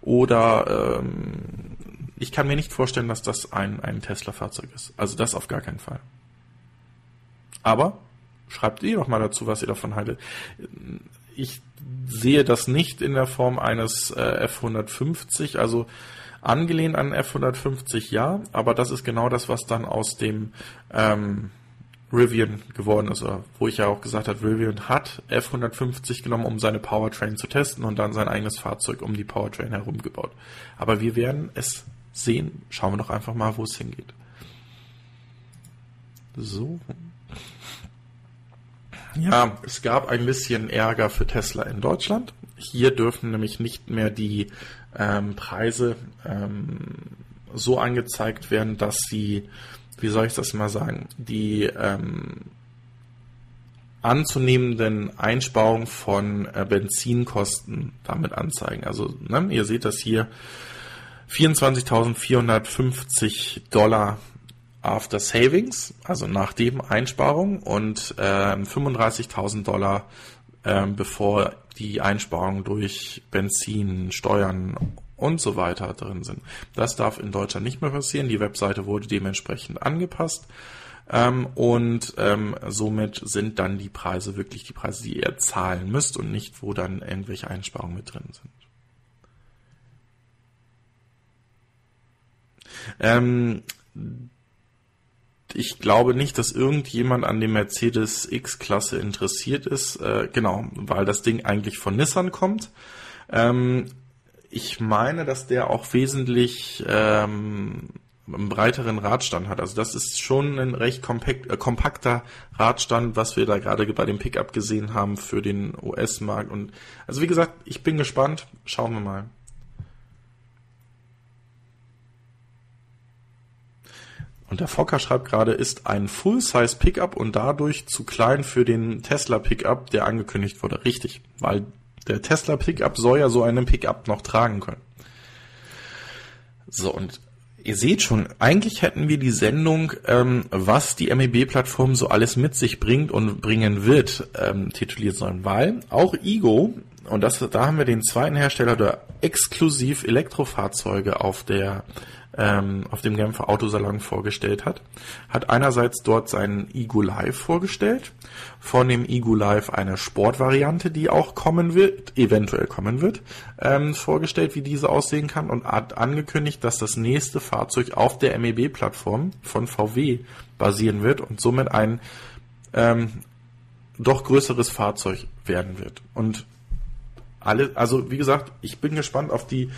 oder ähm, ich kann mir nicht vorstellen, dass das ein, ein Tesla-Fahrzeug ist. Also das auf gar keinen Fall. Aber schreibt ihr doch mal dazu, was ihr davon haltet. Ich sehe das nicht in der Form eines äh, F150, also angelehnt an F150 ja, aber das ist genau das, was dann aus dem ähm, Rivian geworden ist, oder wo ich ja auch gesagt habe, Rivian hat F150 genommen, um seine Powertrain zu testen und dann sein eigenes Fahrzeug um die Powertrain herum gebaut. Aber wir werden es sehen. Schauen wir doch einfach mal, wo es hingeht. So. Ja, es gab ein bisschen Ärger für Tesla in Deutschland. Hier dürfen nämlich nicht mehr die ähm, Preise ähm, so angezeigt werden, dass sie wie soll ich das mal sagen, die ähm, anzunehmenden Einsparung von äh, Benzinkosten damit anzeigen. Also ne, ihr seht das hier, 24.450 Dollar after Savings, also nach dem Einsparung und äh, 35.000 Dollar äh, bevor die Einsparung durch Benzin, Steuern und so weiter drin sind. Das darf in Deutschland nicht mehr passieren. Die Webseite wurde dementsprechend angepasst. Ähm, und ähm, somit sind dann die Preise wirklich die Preise, die ihr zahlen müsst und nicht, wo dann irgendwelche Einsparungen mit drin sind. Ähm, ich glaube nicht, dass irgendjemand an dem Mercedes X-Klasse interessiert ist. Äh, genau, weil das Ding eigentlich von Nissan kommt. Ähm, ich meine, dass der auch wesentlich ähm, einen breiteren Radstand hat. Also das ist schon ein recht kompakt, äh, kompakter Radstand, was wir da gerade bei dem Pickup gesehen haben für den US-Markt. Und also wie gesagt, ich bin gespannt. Schauen wir mal. Und der Fokker schreibt gerade, ist ein Full-Size Pickup und dadurch zu klein für den Tesla Pickup, der angekündigt wurde. Richtig, weil der Tesla Pickup soll ja so einen Pickup noch tragen können. So, und ihr seht schon, eigentlich hätten wir die Sendung, ähm, was die MEB-Plattform so alles mit sich bringt und bringen wird, ähm, tituliert sollen, weil auch Ego, und das, da haben wir den zweiten Hersteller, der exklusiv Elektrofahrzeuge auf der ähm, auf dem Genfer Autosalon vorgestellt hat. Hat einerseits dort seinen Igu Live vorgestellt, von dem Igu Live eine Sportvariante, die auch kommen wird, eventuell kommen wird, ähm, vorgestellt, wie diese aussehen kann und hat angekündigt, dass das nächste Fahrzeug auf der MEB-Plattform von VW basieren wird und somit ein ähm, doch größeres Fahrzeug werden wird. Und alle, also wie gesagt, ich bin gespannt auf die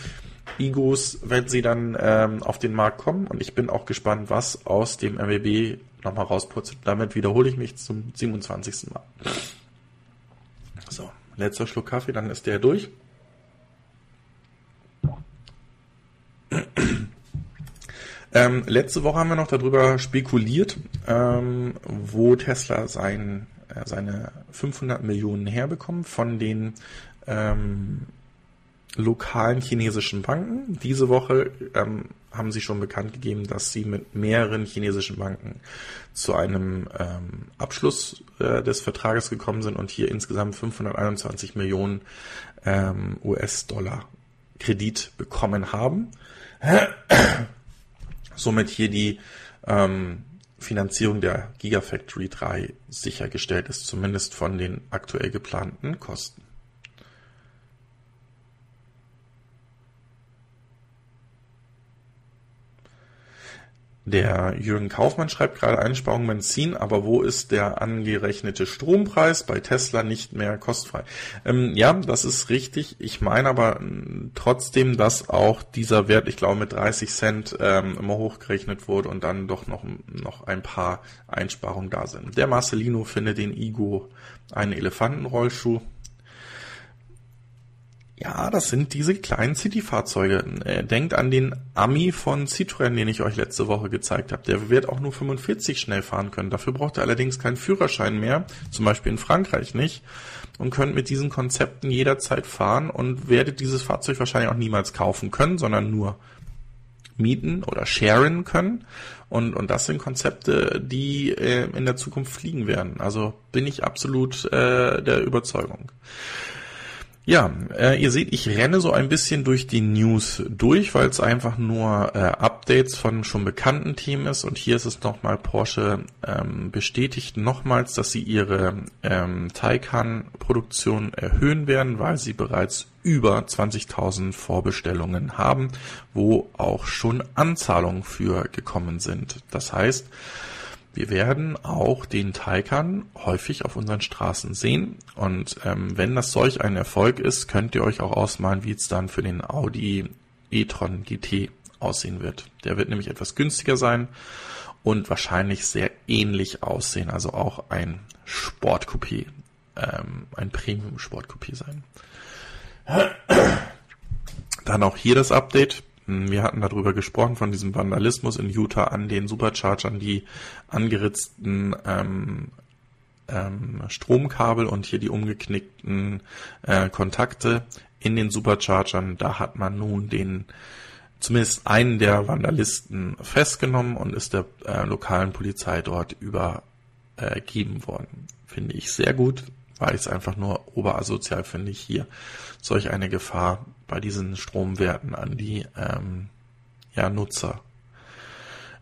Igos, wenn sie dann ähm, auf den Markt kommen. Und ich bin auch gespannt, was aus dem MWB nochmal rausputzt. Damit wiederhole ich mich zum 27. Mal. So, letzter Schluck Kaffee, dann ist der durch. [clears throat] Ähm, letzte Woche haben wir noch darüber spekuliert, ähm, wo Tesla sein, äh, seine 500 Millionen herbekommt von den ähm, lokalen chinesischen Banken. Diese Woche ähm, haben sie schon bekannt gegeben, dass sie mit mehreren chinesischen Banken zu einem ähm, Abschluss äh, des Vertrages gekommen sind und hier insgesamt 521 Millionen ähm, US-Dollar Kredit bekommen haben. [clears throat] Somit hier die ähm, Finanzierung der Gigafactory 3 sichergestellt ist, zumindest von den aktuell geplanten Kosten. Der Jürgen Kaufmann schreibt gerade Einsparung Benzin, aber wo ist der angerechnete Strompreis? Bei Tesla nicht mehr kostfrei. Ähm, ja, das ist richtig. Ich meine aber trotzdem, dass auch dieser Wert, ich glaube, mit 30 Cent ähm, immer hochgerechnet wurde und dann doch noch, noch ein paar Einsparungen da sind. Der Marcelino findet den Igo einen Elefantenrollschuh. Ja, das sind diese kleinen City-Fahrzeuge. Äh, denkt an den Ami von Citroën, den ich euch letzte Woche gezeigt habe. Der wird auch nur 45 schnell fahren können. Dafür braucht er allerdings keinen Führerschein mehr, zum Beispiel in Frankreich nicht. Und könnt mit diesen Konzepten jederzeit fahren und werdet dieses Fahrzeug wahrscheinlich auch niemals kaufen können, sondern nur mieten oder sharen können. Und, und das sind Konzepte, die äh, in der Zukunft fliegen werden. Also bin ich absolut äh, der Überzeugung. Ja, äh, ihr seht, ich renne so ein bisschen durch die News durch, weil es einfach nur äh, Updates von schon bekannten Themen ist. Und hier ist es nochmal, Porsche ähm, bestätigt nochmals, dass sie ihre ähm, Taycan-Produktion erhöhen werden, weil sie bereits über 20.000 Vorbestellungen haben, wo auch schon Anzahlungen für gekommen sind. Das heißt, wir werden auch den Taycan häufig auf unseren Straßen sehen. Und ähm, wenn das solch ein Erfolg ist, könnt ihr euch auch ausmalen, wie es dann für den Audi e-tron GT aussehen wird. Der wird nämlich etwas günstiger sein und wahrscheinlich sehr ähnlich aussehen. Also auch ein Sportcoupé, ähm, ein Premium-Sportcoupé sein. Dann auch hier das Update. Hm, wir hatten darüber gesprochen, von diesem Vandalismus in Utah an den Superchargern, die angeritzten ähm, ähm, Stromkabel und hier die umgeknickten äh, Kontakte in den Superchargern. Da hat man nun den zumindest einen der Vandalisten festgenommen und ist der äh, lokalen Polizei dort übergeben äh, worden. Finde ich sehr gut, weil ich es einfach nur oberasozial finde, hier solch eine Gefahr bei diesen Stromwerten an die ähm, ja, Nutzer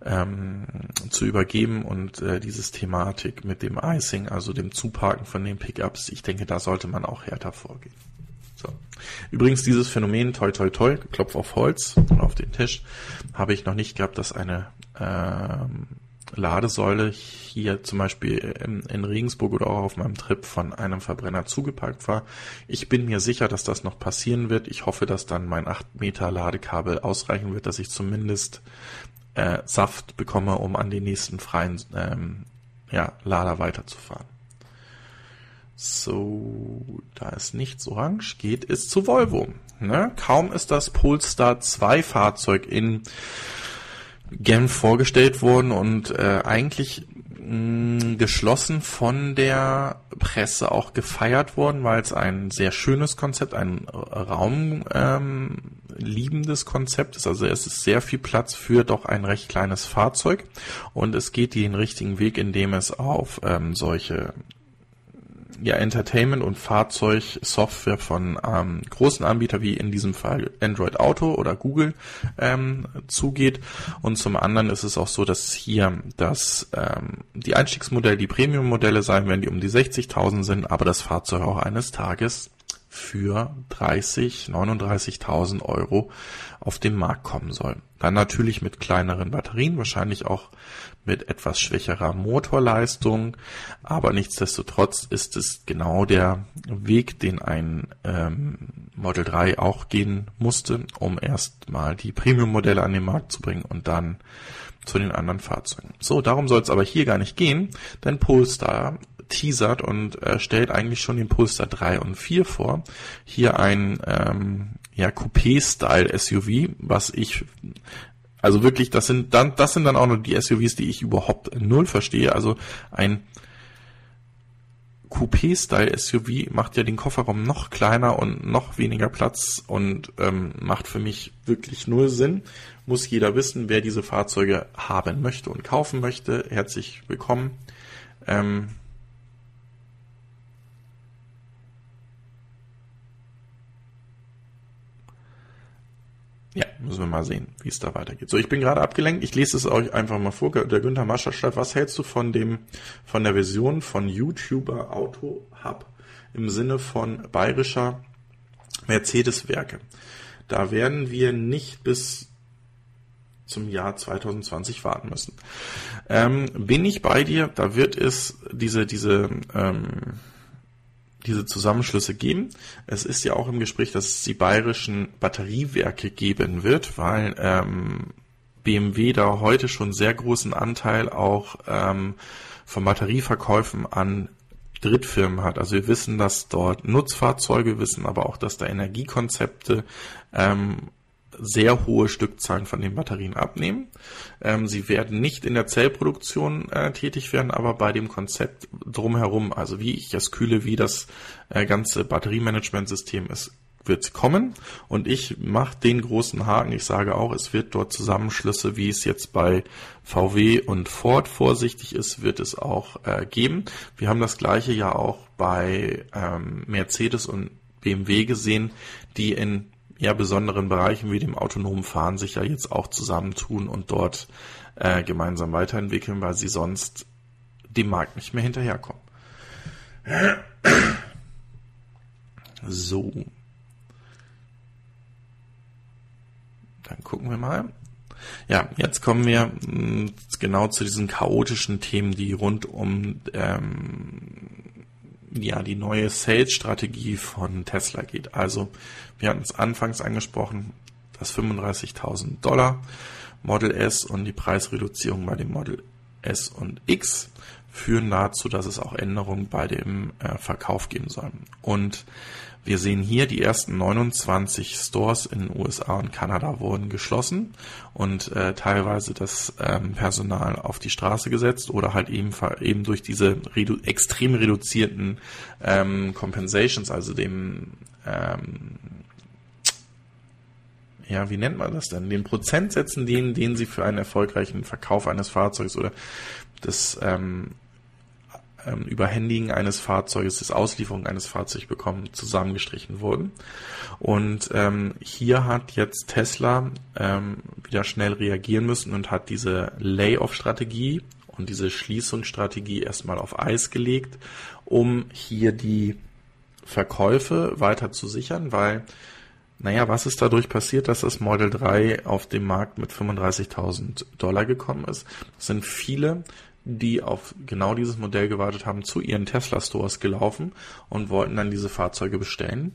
ähm, zu übergeben und äh, dieses Thematik mit dem Icing, also dem Zuparken von den Pickups, ich denke, da sollte man auch härter vorgehen. So. Übrigens dieses Phänomen, toi toi toi, Klopf auf Holz und auf den Tisch, habe ich noch nicht gehabt, dass eine ähm, Ladesäule hier zum Beispiel in, in, Regensburg oder auch auf meinem Trip von einem Verbrenner zugepackt war. Ich bin mir sicher, dass das noch passieren wird. Ich hoffe, dass dann mein 8 Meter Ladekabel ausreichen wird, dass ich zumindest äh, Saft bekomme, um an den nächsten freien ähm, ja, Lader weiterzufahren. So, da ist nichts orange, geht es zu Volvo. Ne? Kaum ist das Polestar 2 Fahrzeug in Genf vorgestellt worden und äh, eigentlich mh, geschlossen von der Presse auch gefeiert worden, weil es ein sehr schönes Konzept, ein Raum ähm, Konzept ist. Also es ist sehr viel Platz für doch ein recht kleines Fahrzeug und es geht den richtigen Weg, indem es auf ähm, solche ja, Entertainment und Fahrzeugsoftware von ähm, großen Anbietern wie in diesem Fall Android Auto oder Google ähm, zugeht. Und zum anderen ist es auch so, dass hier das ähm, die Einstiegsmodelle, die Premium-Modelle sein werden, die um die 60.000 sind, aber das Fahrzeug auch eines Tages für 30, 39.000 Euro auf den Markt kommen soll. Dann natürlich mit kleineren Batterien, wahrscheinlich auch mit etwas schwächerer Motorleistung, aber nichtsdestotrotz ist es genau der Weg, den ein ähm, Model 3 auch gehen musste, um erstmal die Premium-Modelle an den Markt zu bringen und dann zu den anderen Fahrzeugen. So, darum soll es aber hier gar nicht gehen, denn Polestar teasert und äh, stellt eigentlich schon den Polestar 3 und 4 vor. Hier ein ähm, ja, Coupé-Style-SUV, was ich also wirklich, das sind dann, das sind dann auch nur die SUVs, die ich überhaupt null verstehe. Also ein Coupé-Style-SUV macht ja den Kofferraum noch kleiner und noch weniger Platz und ähm, macht für mich wirklich null Sinn. Muss jeder wissen, wer diese Fahrzeuge haben möchte und kaufen möchte. Herzlich willkommen. Ähm, Ja, müssen wir mal sehen, wie es da weitergeht. So, ich bin gerade abgelenkt. Ich lese es euch einfach mal vor. Der Günther Mascher schreibt, was hältst du von dem, von der Version von YouTuber Auto Hub im Sinne von bayerischer Mercedes-Werke? Da werden wir nicht bis zum Jahr 2020 warten müssen. Ähm, bin ich bei dir? Da wird es diese, diese, ähm, diese Zusammenschlüsse geben. Es ist ja auch im Gespräch, dass es die bayerischen Batteriewerke geben wird, weil ähm, BMW da heute schon sehr großen Anteil auch ähm, von Batterieverkäufen an Drittfirmen hat. Also wir wissen, dass dort Nutzfahrzeuge wissen, aber auch, dass da Energiekonzepte ähm, sehr hohe Stückzahlen von den Batterien abnehmen. Ähm, sie werden nicht in der Zellproduktion äh, tätig werden, aber bei dem Konzept drumherum, also wie ich das kühle, wie das äh, ganze Batteriemanagementsystem ist, wird kommen und ich mache den großen Haken. Ich sage auch, es wird dort Zusammenschlüsse, wie es jetzt bei VW und Ford vorsichtig ist, wird es auch äh, geben. Wir haben das gleiche ja auch bei ähm, Mercedes und BMW gesehen, die in eher besonderen Bereichen wie dem autonomen Fahren sich ja jetzt auch zusammentun und dort äh, gemeinsam weiterentwickeln, weil sie sonst dem Markt nicht mehr hinterherkommen. So. Dann gucken wir mal. Ja, jetzt kommen wir mh, hm, genau zu diesen chaotischen Themen, die rund um ähm, ja, die neue Sales-Strategie von Tesla geht. Also, wir hatten es anfangs angesprochen, das 35.000 Dollar Model S und die Preisreduzierung bei dem Model S und X führen dazu, dass es auch Änderungen bei dem äh, Verkauf geben soll. Und wir sehen hier, die ersten 29 Stores in den USA und Kanada wurden geschlossen und äh, teilweise das ähm, Personal auf die Straße gesetzt oder halt eben, eben durch diese redu extrem reduzierten ähm, Compensations, also dem ähm, ja, wie nennt man das denn? Den Prozentsätzen, den, den sie für einen erfolgreichen Verkauf eines Fahrzeugs oder das ähm, ähm, Überhändigen eines Fahrzeuges, das Auslieferung eines Fahrzeugs bekommen, zusammengestrichen wurden. Und ähm, hier hat jetzt Tesla ähm, wieder schnell reagieren müssen und hat diese Layoff-Strategie und diese Schließungsstrategie erstmal auf Eis gelegt, um hier die Verkäufe weiter zu sichern, weil, naja, was ist dadurch passiert, dass das Model 3 auf dem Markt mit 35.000 Dollar gekommen ist? Das sind viele, die auf genau dieses Modell gewartet haben, zu ihren Tesla-Stores gelaufen und wollten dann diese Fahrzeuge bestellen.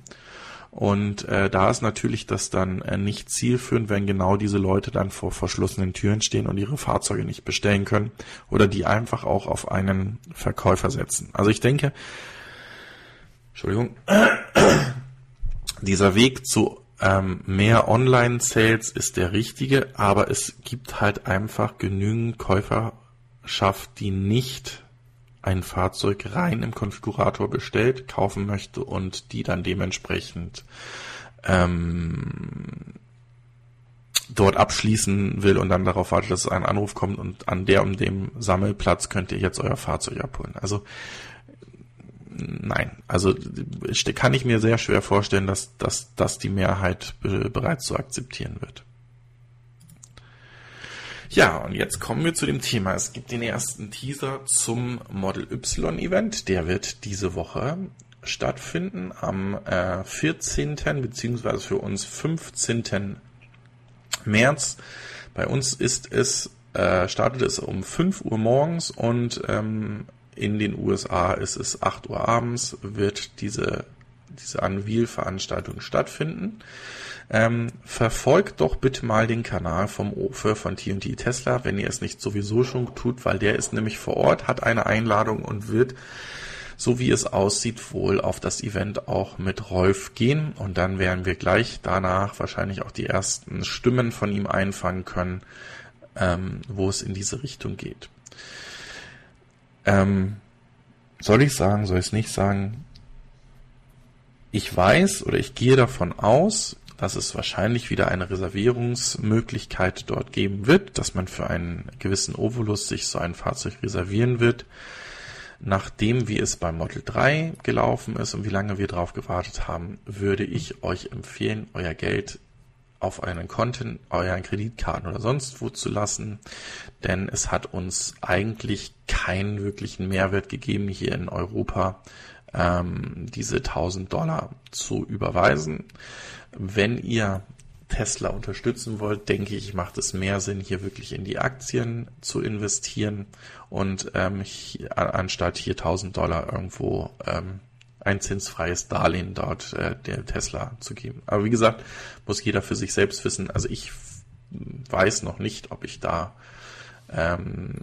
Und äh, da ist natürlich das dann äh, nicht zielführend, wenn genau diese Leute dann vor verschlossenen Türen stehen und ihre Fahrzeuge nicht bestellen können oder die einfach auch auf einen Verkäufer setzen. Also ich denke, Entschuldigung, dieser Weg zu ähm, mehr Online-Sales ist der richtige, aber es gibt halt einfach genügend Käuferschaft, die nicht ein Fahrzeug rein im Konfigurator bestellt, kaufen möchte und die dann dementsprechend ähm, dort abschließen will und dann darauf wartet, dass ein Anruf kommt und an der und dem Sammelplatz könnt ihr jetzt euer Fahrzeug abholen. Also nein, also kann ich mir sehr schwer vorstellen, dass, dass, dass die Mehrheit bereits so akzeptieren wird. Ja, und jetzt kommen wir zu dem Thema. Es gibt den ersten Teaser zum Model Y Event. Der wird diese Woche stattfinden am äh, 14. beziehungsweise für uns 15. März. Bei uns ist es, äh, startet es um 5 Uhr morgens und ähm, in den USA ist es 8 Uhr abends, wird diese, diese Unveil-Veranstaltung stattfinden. Ähm, verfolgt doch bitte mal den Kanal vom Ofe von TNT Tesla, wenn ihr es nicht sowieso schon tut, weil der ist nämlich vor Ort, hat eine Einladung und wird, so wie es aussieht, wohl auf das Event auch mit Rolf gehen. Und dann werden wir gleich danach wahrscheinlich auch die ersten Stimmen von ihm einfangen können, ähm, wo es in diese Richtung geht. Ähm, soll ich sagen, soll ich es nicht sagen? Ich weiß oder ich gehe davon aus, dass es wahrscheinlich wieder eine Reservierungsmöglichkeit dort geben wird, dass man für einen gewissen Ovolus sich so ein Fahrzeug reservieren wird. Nachdem wie es beim Model 3 gelaufen ist und wie lange wir darauf gewartet haben, würde ich euch empfehlen, euer Geld auf euren Konten, euren Kreditkarten oder sonst wo zu lassen, denn es hat uns eigentlich keinen wirklichen Mehrwert gegeben, hier in Europa ähm, diese 1000 Dollar zu überweisen. Wenn ihr Tesla unterstützen wollt, denke ich, macht es mehr Sinn, hier wirklich in die Aktien zu investieren und ähm, hier, anstatt hier 1000 Dollar irgendwo ähm, ein zinsfreies Darlehen dort äh, der Tesla zu geben. Aber wie gesagt, muss jeder für sich selbst wissen. Also ich weiß noch nicht, ob ich da ähm,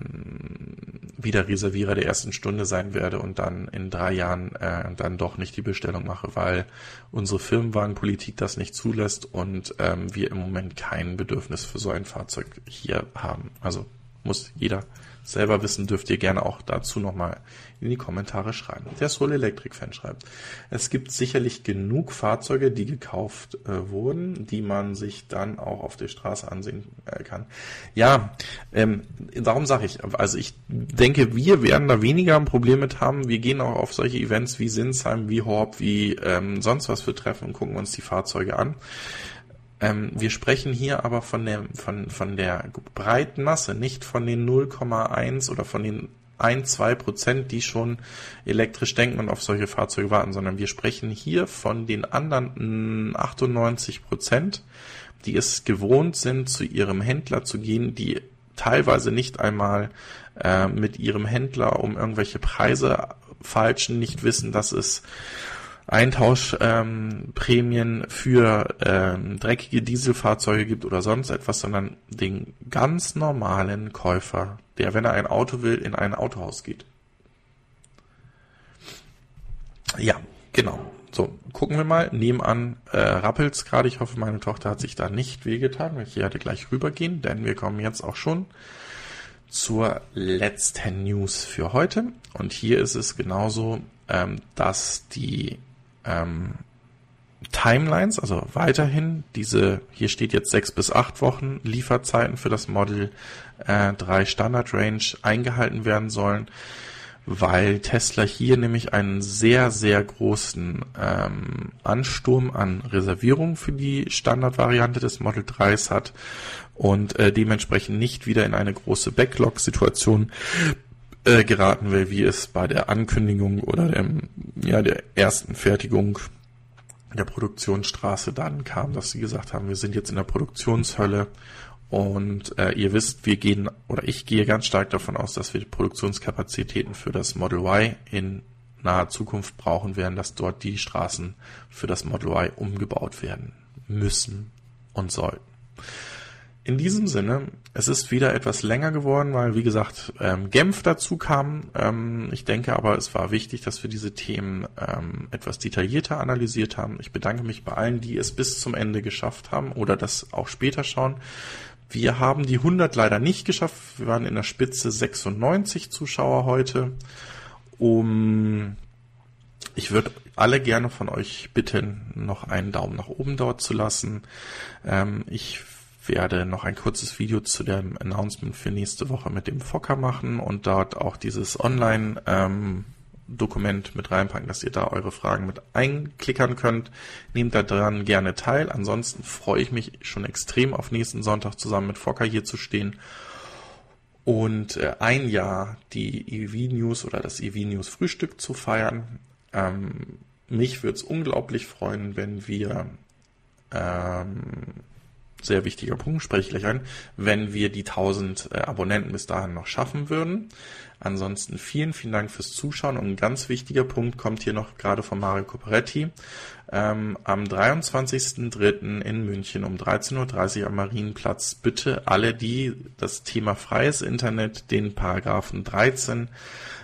wieder Reservierer der ersten Stunde sein werde und dann in drei Jahren äh, dann doch nicht die Bestellung mache, weil unsere Firmenwagenpolitik das nicht zulässt und ähm, wir im Moment kein Bedürfnis für so ein Fahrzeug hier haben. Also muss jeder selber wissen, dürft ihr gerne auch dazu nochmal in die Kommentare schreiben. Der Soul Electric Fan schreibt, es gibt sicherlich genug Fahrzeuge, die gekauft äh, wurden, die man sich dann auch auf der Straße ansehen äh, kann. Ja, ähm, darum sage ich, also ich denke, wir werden da weniger ein Problem mit haben. Wir gehen auch auf solche Events wie Sinsheim, wie Horb, wie ähm, sonst was für Treffen und gucken uns die Fahrzeuge an. Ähm, wir sprechen hier aber von der, von, von der breiten Masse, nicht von den 0,1 oder von den 1, 2 Prozent, die schon elektrisch denken und auf solche Fahrzeuge warten, sondern wir sprechen hier von den anderen 98 Prozent, die es gewohnt sind, zu ihrem Händler zu gehen, die teilweise nicht einmal äh, mit ihrem Händler um irgendwelche Preise falschen, nicht wissen, dass es Eintauschprämien ähm, für ähm, dreckige Dieselfahrzeuge gibt oder sonst etwas, sondern den ganz normalen Käufer, der, wenn er ein Auto will, in ein Autohaus geht. Ja, genau. So, gucken wir mal. Nebenan äh, rappelt's gerade. Ich hoffe, meine Tochter hat sich da nicht wehgetan. Ich werde gleich rübergehen, denn wir kommen jetzt auch schon zur letzten News für heute. Und hier ist es genauso, ähm, dass die ähm, Timelines, also weiterhin diese, hier steht jetzt sechs bis acht Wochen Lieferzeiten für das Model äh, 3 Standard Range eingehalten werden sollen, weil Tesla hier nämlich einen sehr, sehr großen ähm, Ansturm an Reservierungen für die Standardvariante des Model 3s hat und äh, dementsprechend nicht wieder in eine große Backlog-Situation äh, geraten will, wie es bei der Ankündigung oder dem, ja, der ersten Fertigung der Produktionsstraße dann kam, dass sie gesagt haben, wir sind jetzt in der Produktionshölle und äh, ihr wisst, wir gehen oder ich gehe ganz stark davon aus, dass wir die Produktionskapazitäten für das Model Y in naher Zukunft brauchen werden, dass dort die Straßen für das Model Y umgebaut werden müssen und sollten. In diesem Sinne, es ist wieder etwas länger geworden, weil wie gesagt ähm, Genf dazu kam. Ähm, ich denke aber, es war wichtig, dass wir diese Themen ähm, etwas detaillierter analysiert haben. Ich bedanke mich bei allen, die es bis zum Ende geschafft haben oder das auch später schauen. Wir haben die 100 leider nicht geschafft. Wir waren in der Spitze 96 Zuschauer heute. Um ich würde alle gerne von euch bitten, noch einen Daumen nach oben dort zu lassen. Ähm, ich werde noch ein kurzes Video zu dem Announcement für nächste Woche mit dem Fokker machen und dort auch dieses Online ähm, Dokument mit reinpacken, dass ihr da eure Fragen mit einklickern könnt. Nehmt da dran gerne teil. Ansonsten freue ich mich schon extrem auf nächsten Sonntag zusammen mit Fokker hier zu stehen und äh, ein Jahr die EV News oder das EV News Frühstück zu feiern. Ähm, mich würde es unglaublich freuen, wenn wir ähm, sehr wichtiger Punkt, spreche ich gleich ein, wenn wir die 1000 äh, Abonnenten bis dahin noch schaffen würden. Ansonsten vielen, vielen Dank fürs Zuschauen und ein ganz wichtiger Punkt kommt hier noch gerade von Mario Coperetti. Ähm, am 23.03. in München um 13.30 Uhr am Marienplatz bitte alle, die das Thema freies Internet, den Paragraphen 13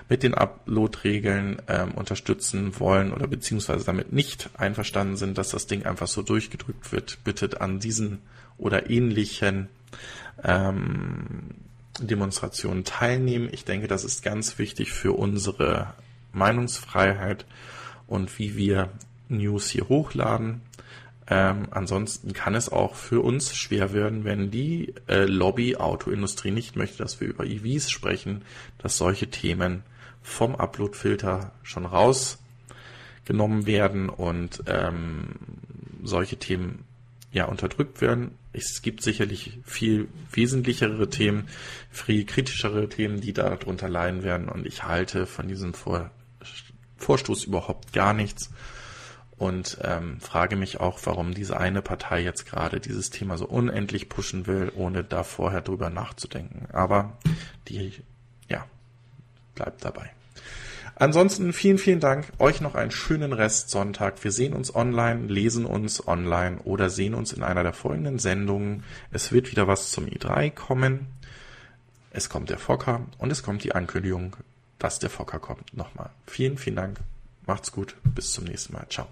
mit den Upload-Regeln ähm, unterstützen wollen oder beziehungsweise damit nicht einverstanden sind, dass das Ding einfach so durchgedrückt wird, bitte an diesen oder ähnlichen ähm, Demonstrationen teilnehmen. Ich denke, das ist ganz wichtig für unsere Meinungsfreiheit und wie wir News hier hochladen. Ähm, ansonsten kann es auch für uns schwer werden, wenn die äh, Lobby Autoindustrie nicht möchte, dass wir über EVs sprechen, dass solche Themen vom Uploadfilter schon rausgenommen werden und ähm, solche Themen ja unterdrückt werden. Es gibt sicherlich viel wesentlichere Themen, viel kritischere Themen, die darunter leiden werden. Und ich halte von diesem Vor Vorstoß überhaupt gar nichts und ähm, frage mich auch, warum diese eine Partei jetzt gerade dieses Thema so unendlich pushen will, ohne da vorher drüber nachzudenken. Aber die, ja, bleibt dabei. Ansonsten vielen, vielen Dank. Euch noch einen schönen Rest Sonntag. Wir sehen uns online, lesen uns online oder sehen uns in einer der folgenden Sendungen. Es wird wieder was zum i3 kommen. Es kommt der Fokker und es kommt die Ankündigung, dass der Fokker kommt. Nochmal. Vielen, vielen Dank. Macht's gut. Bis zum nächsten Mal. Ciao.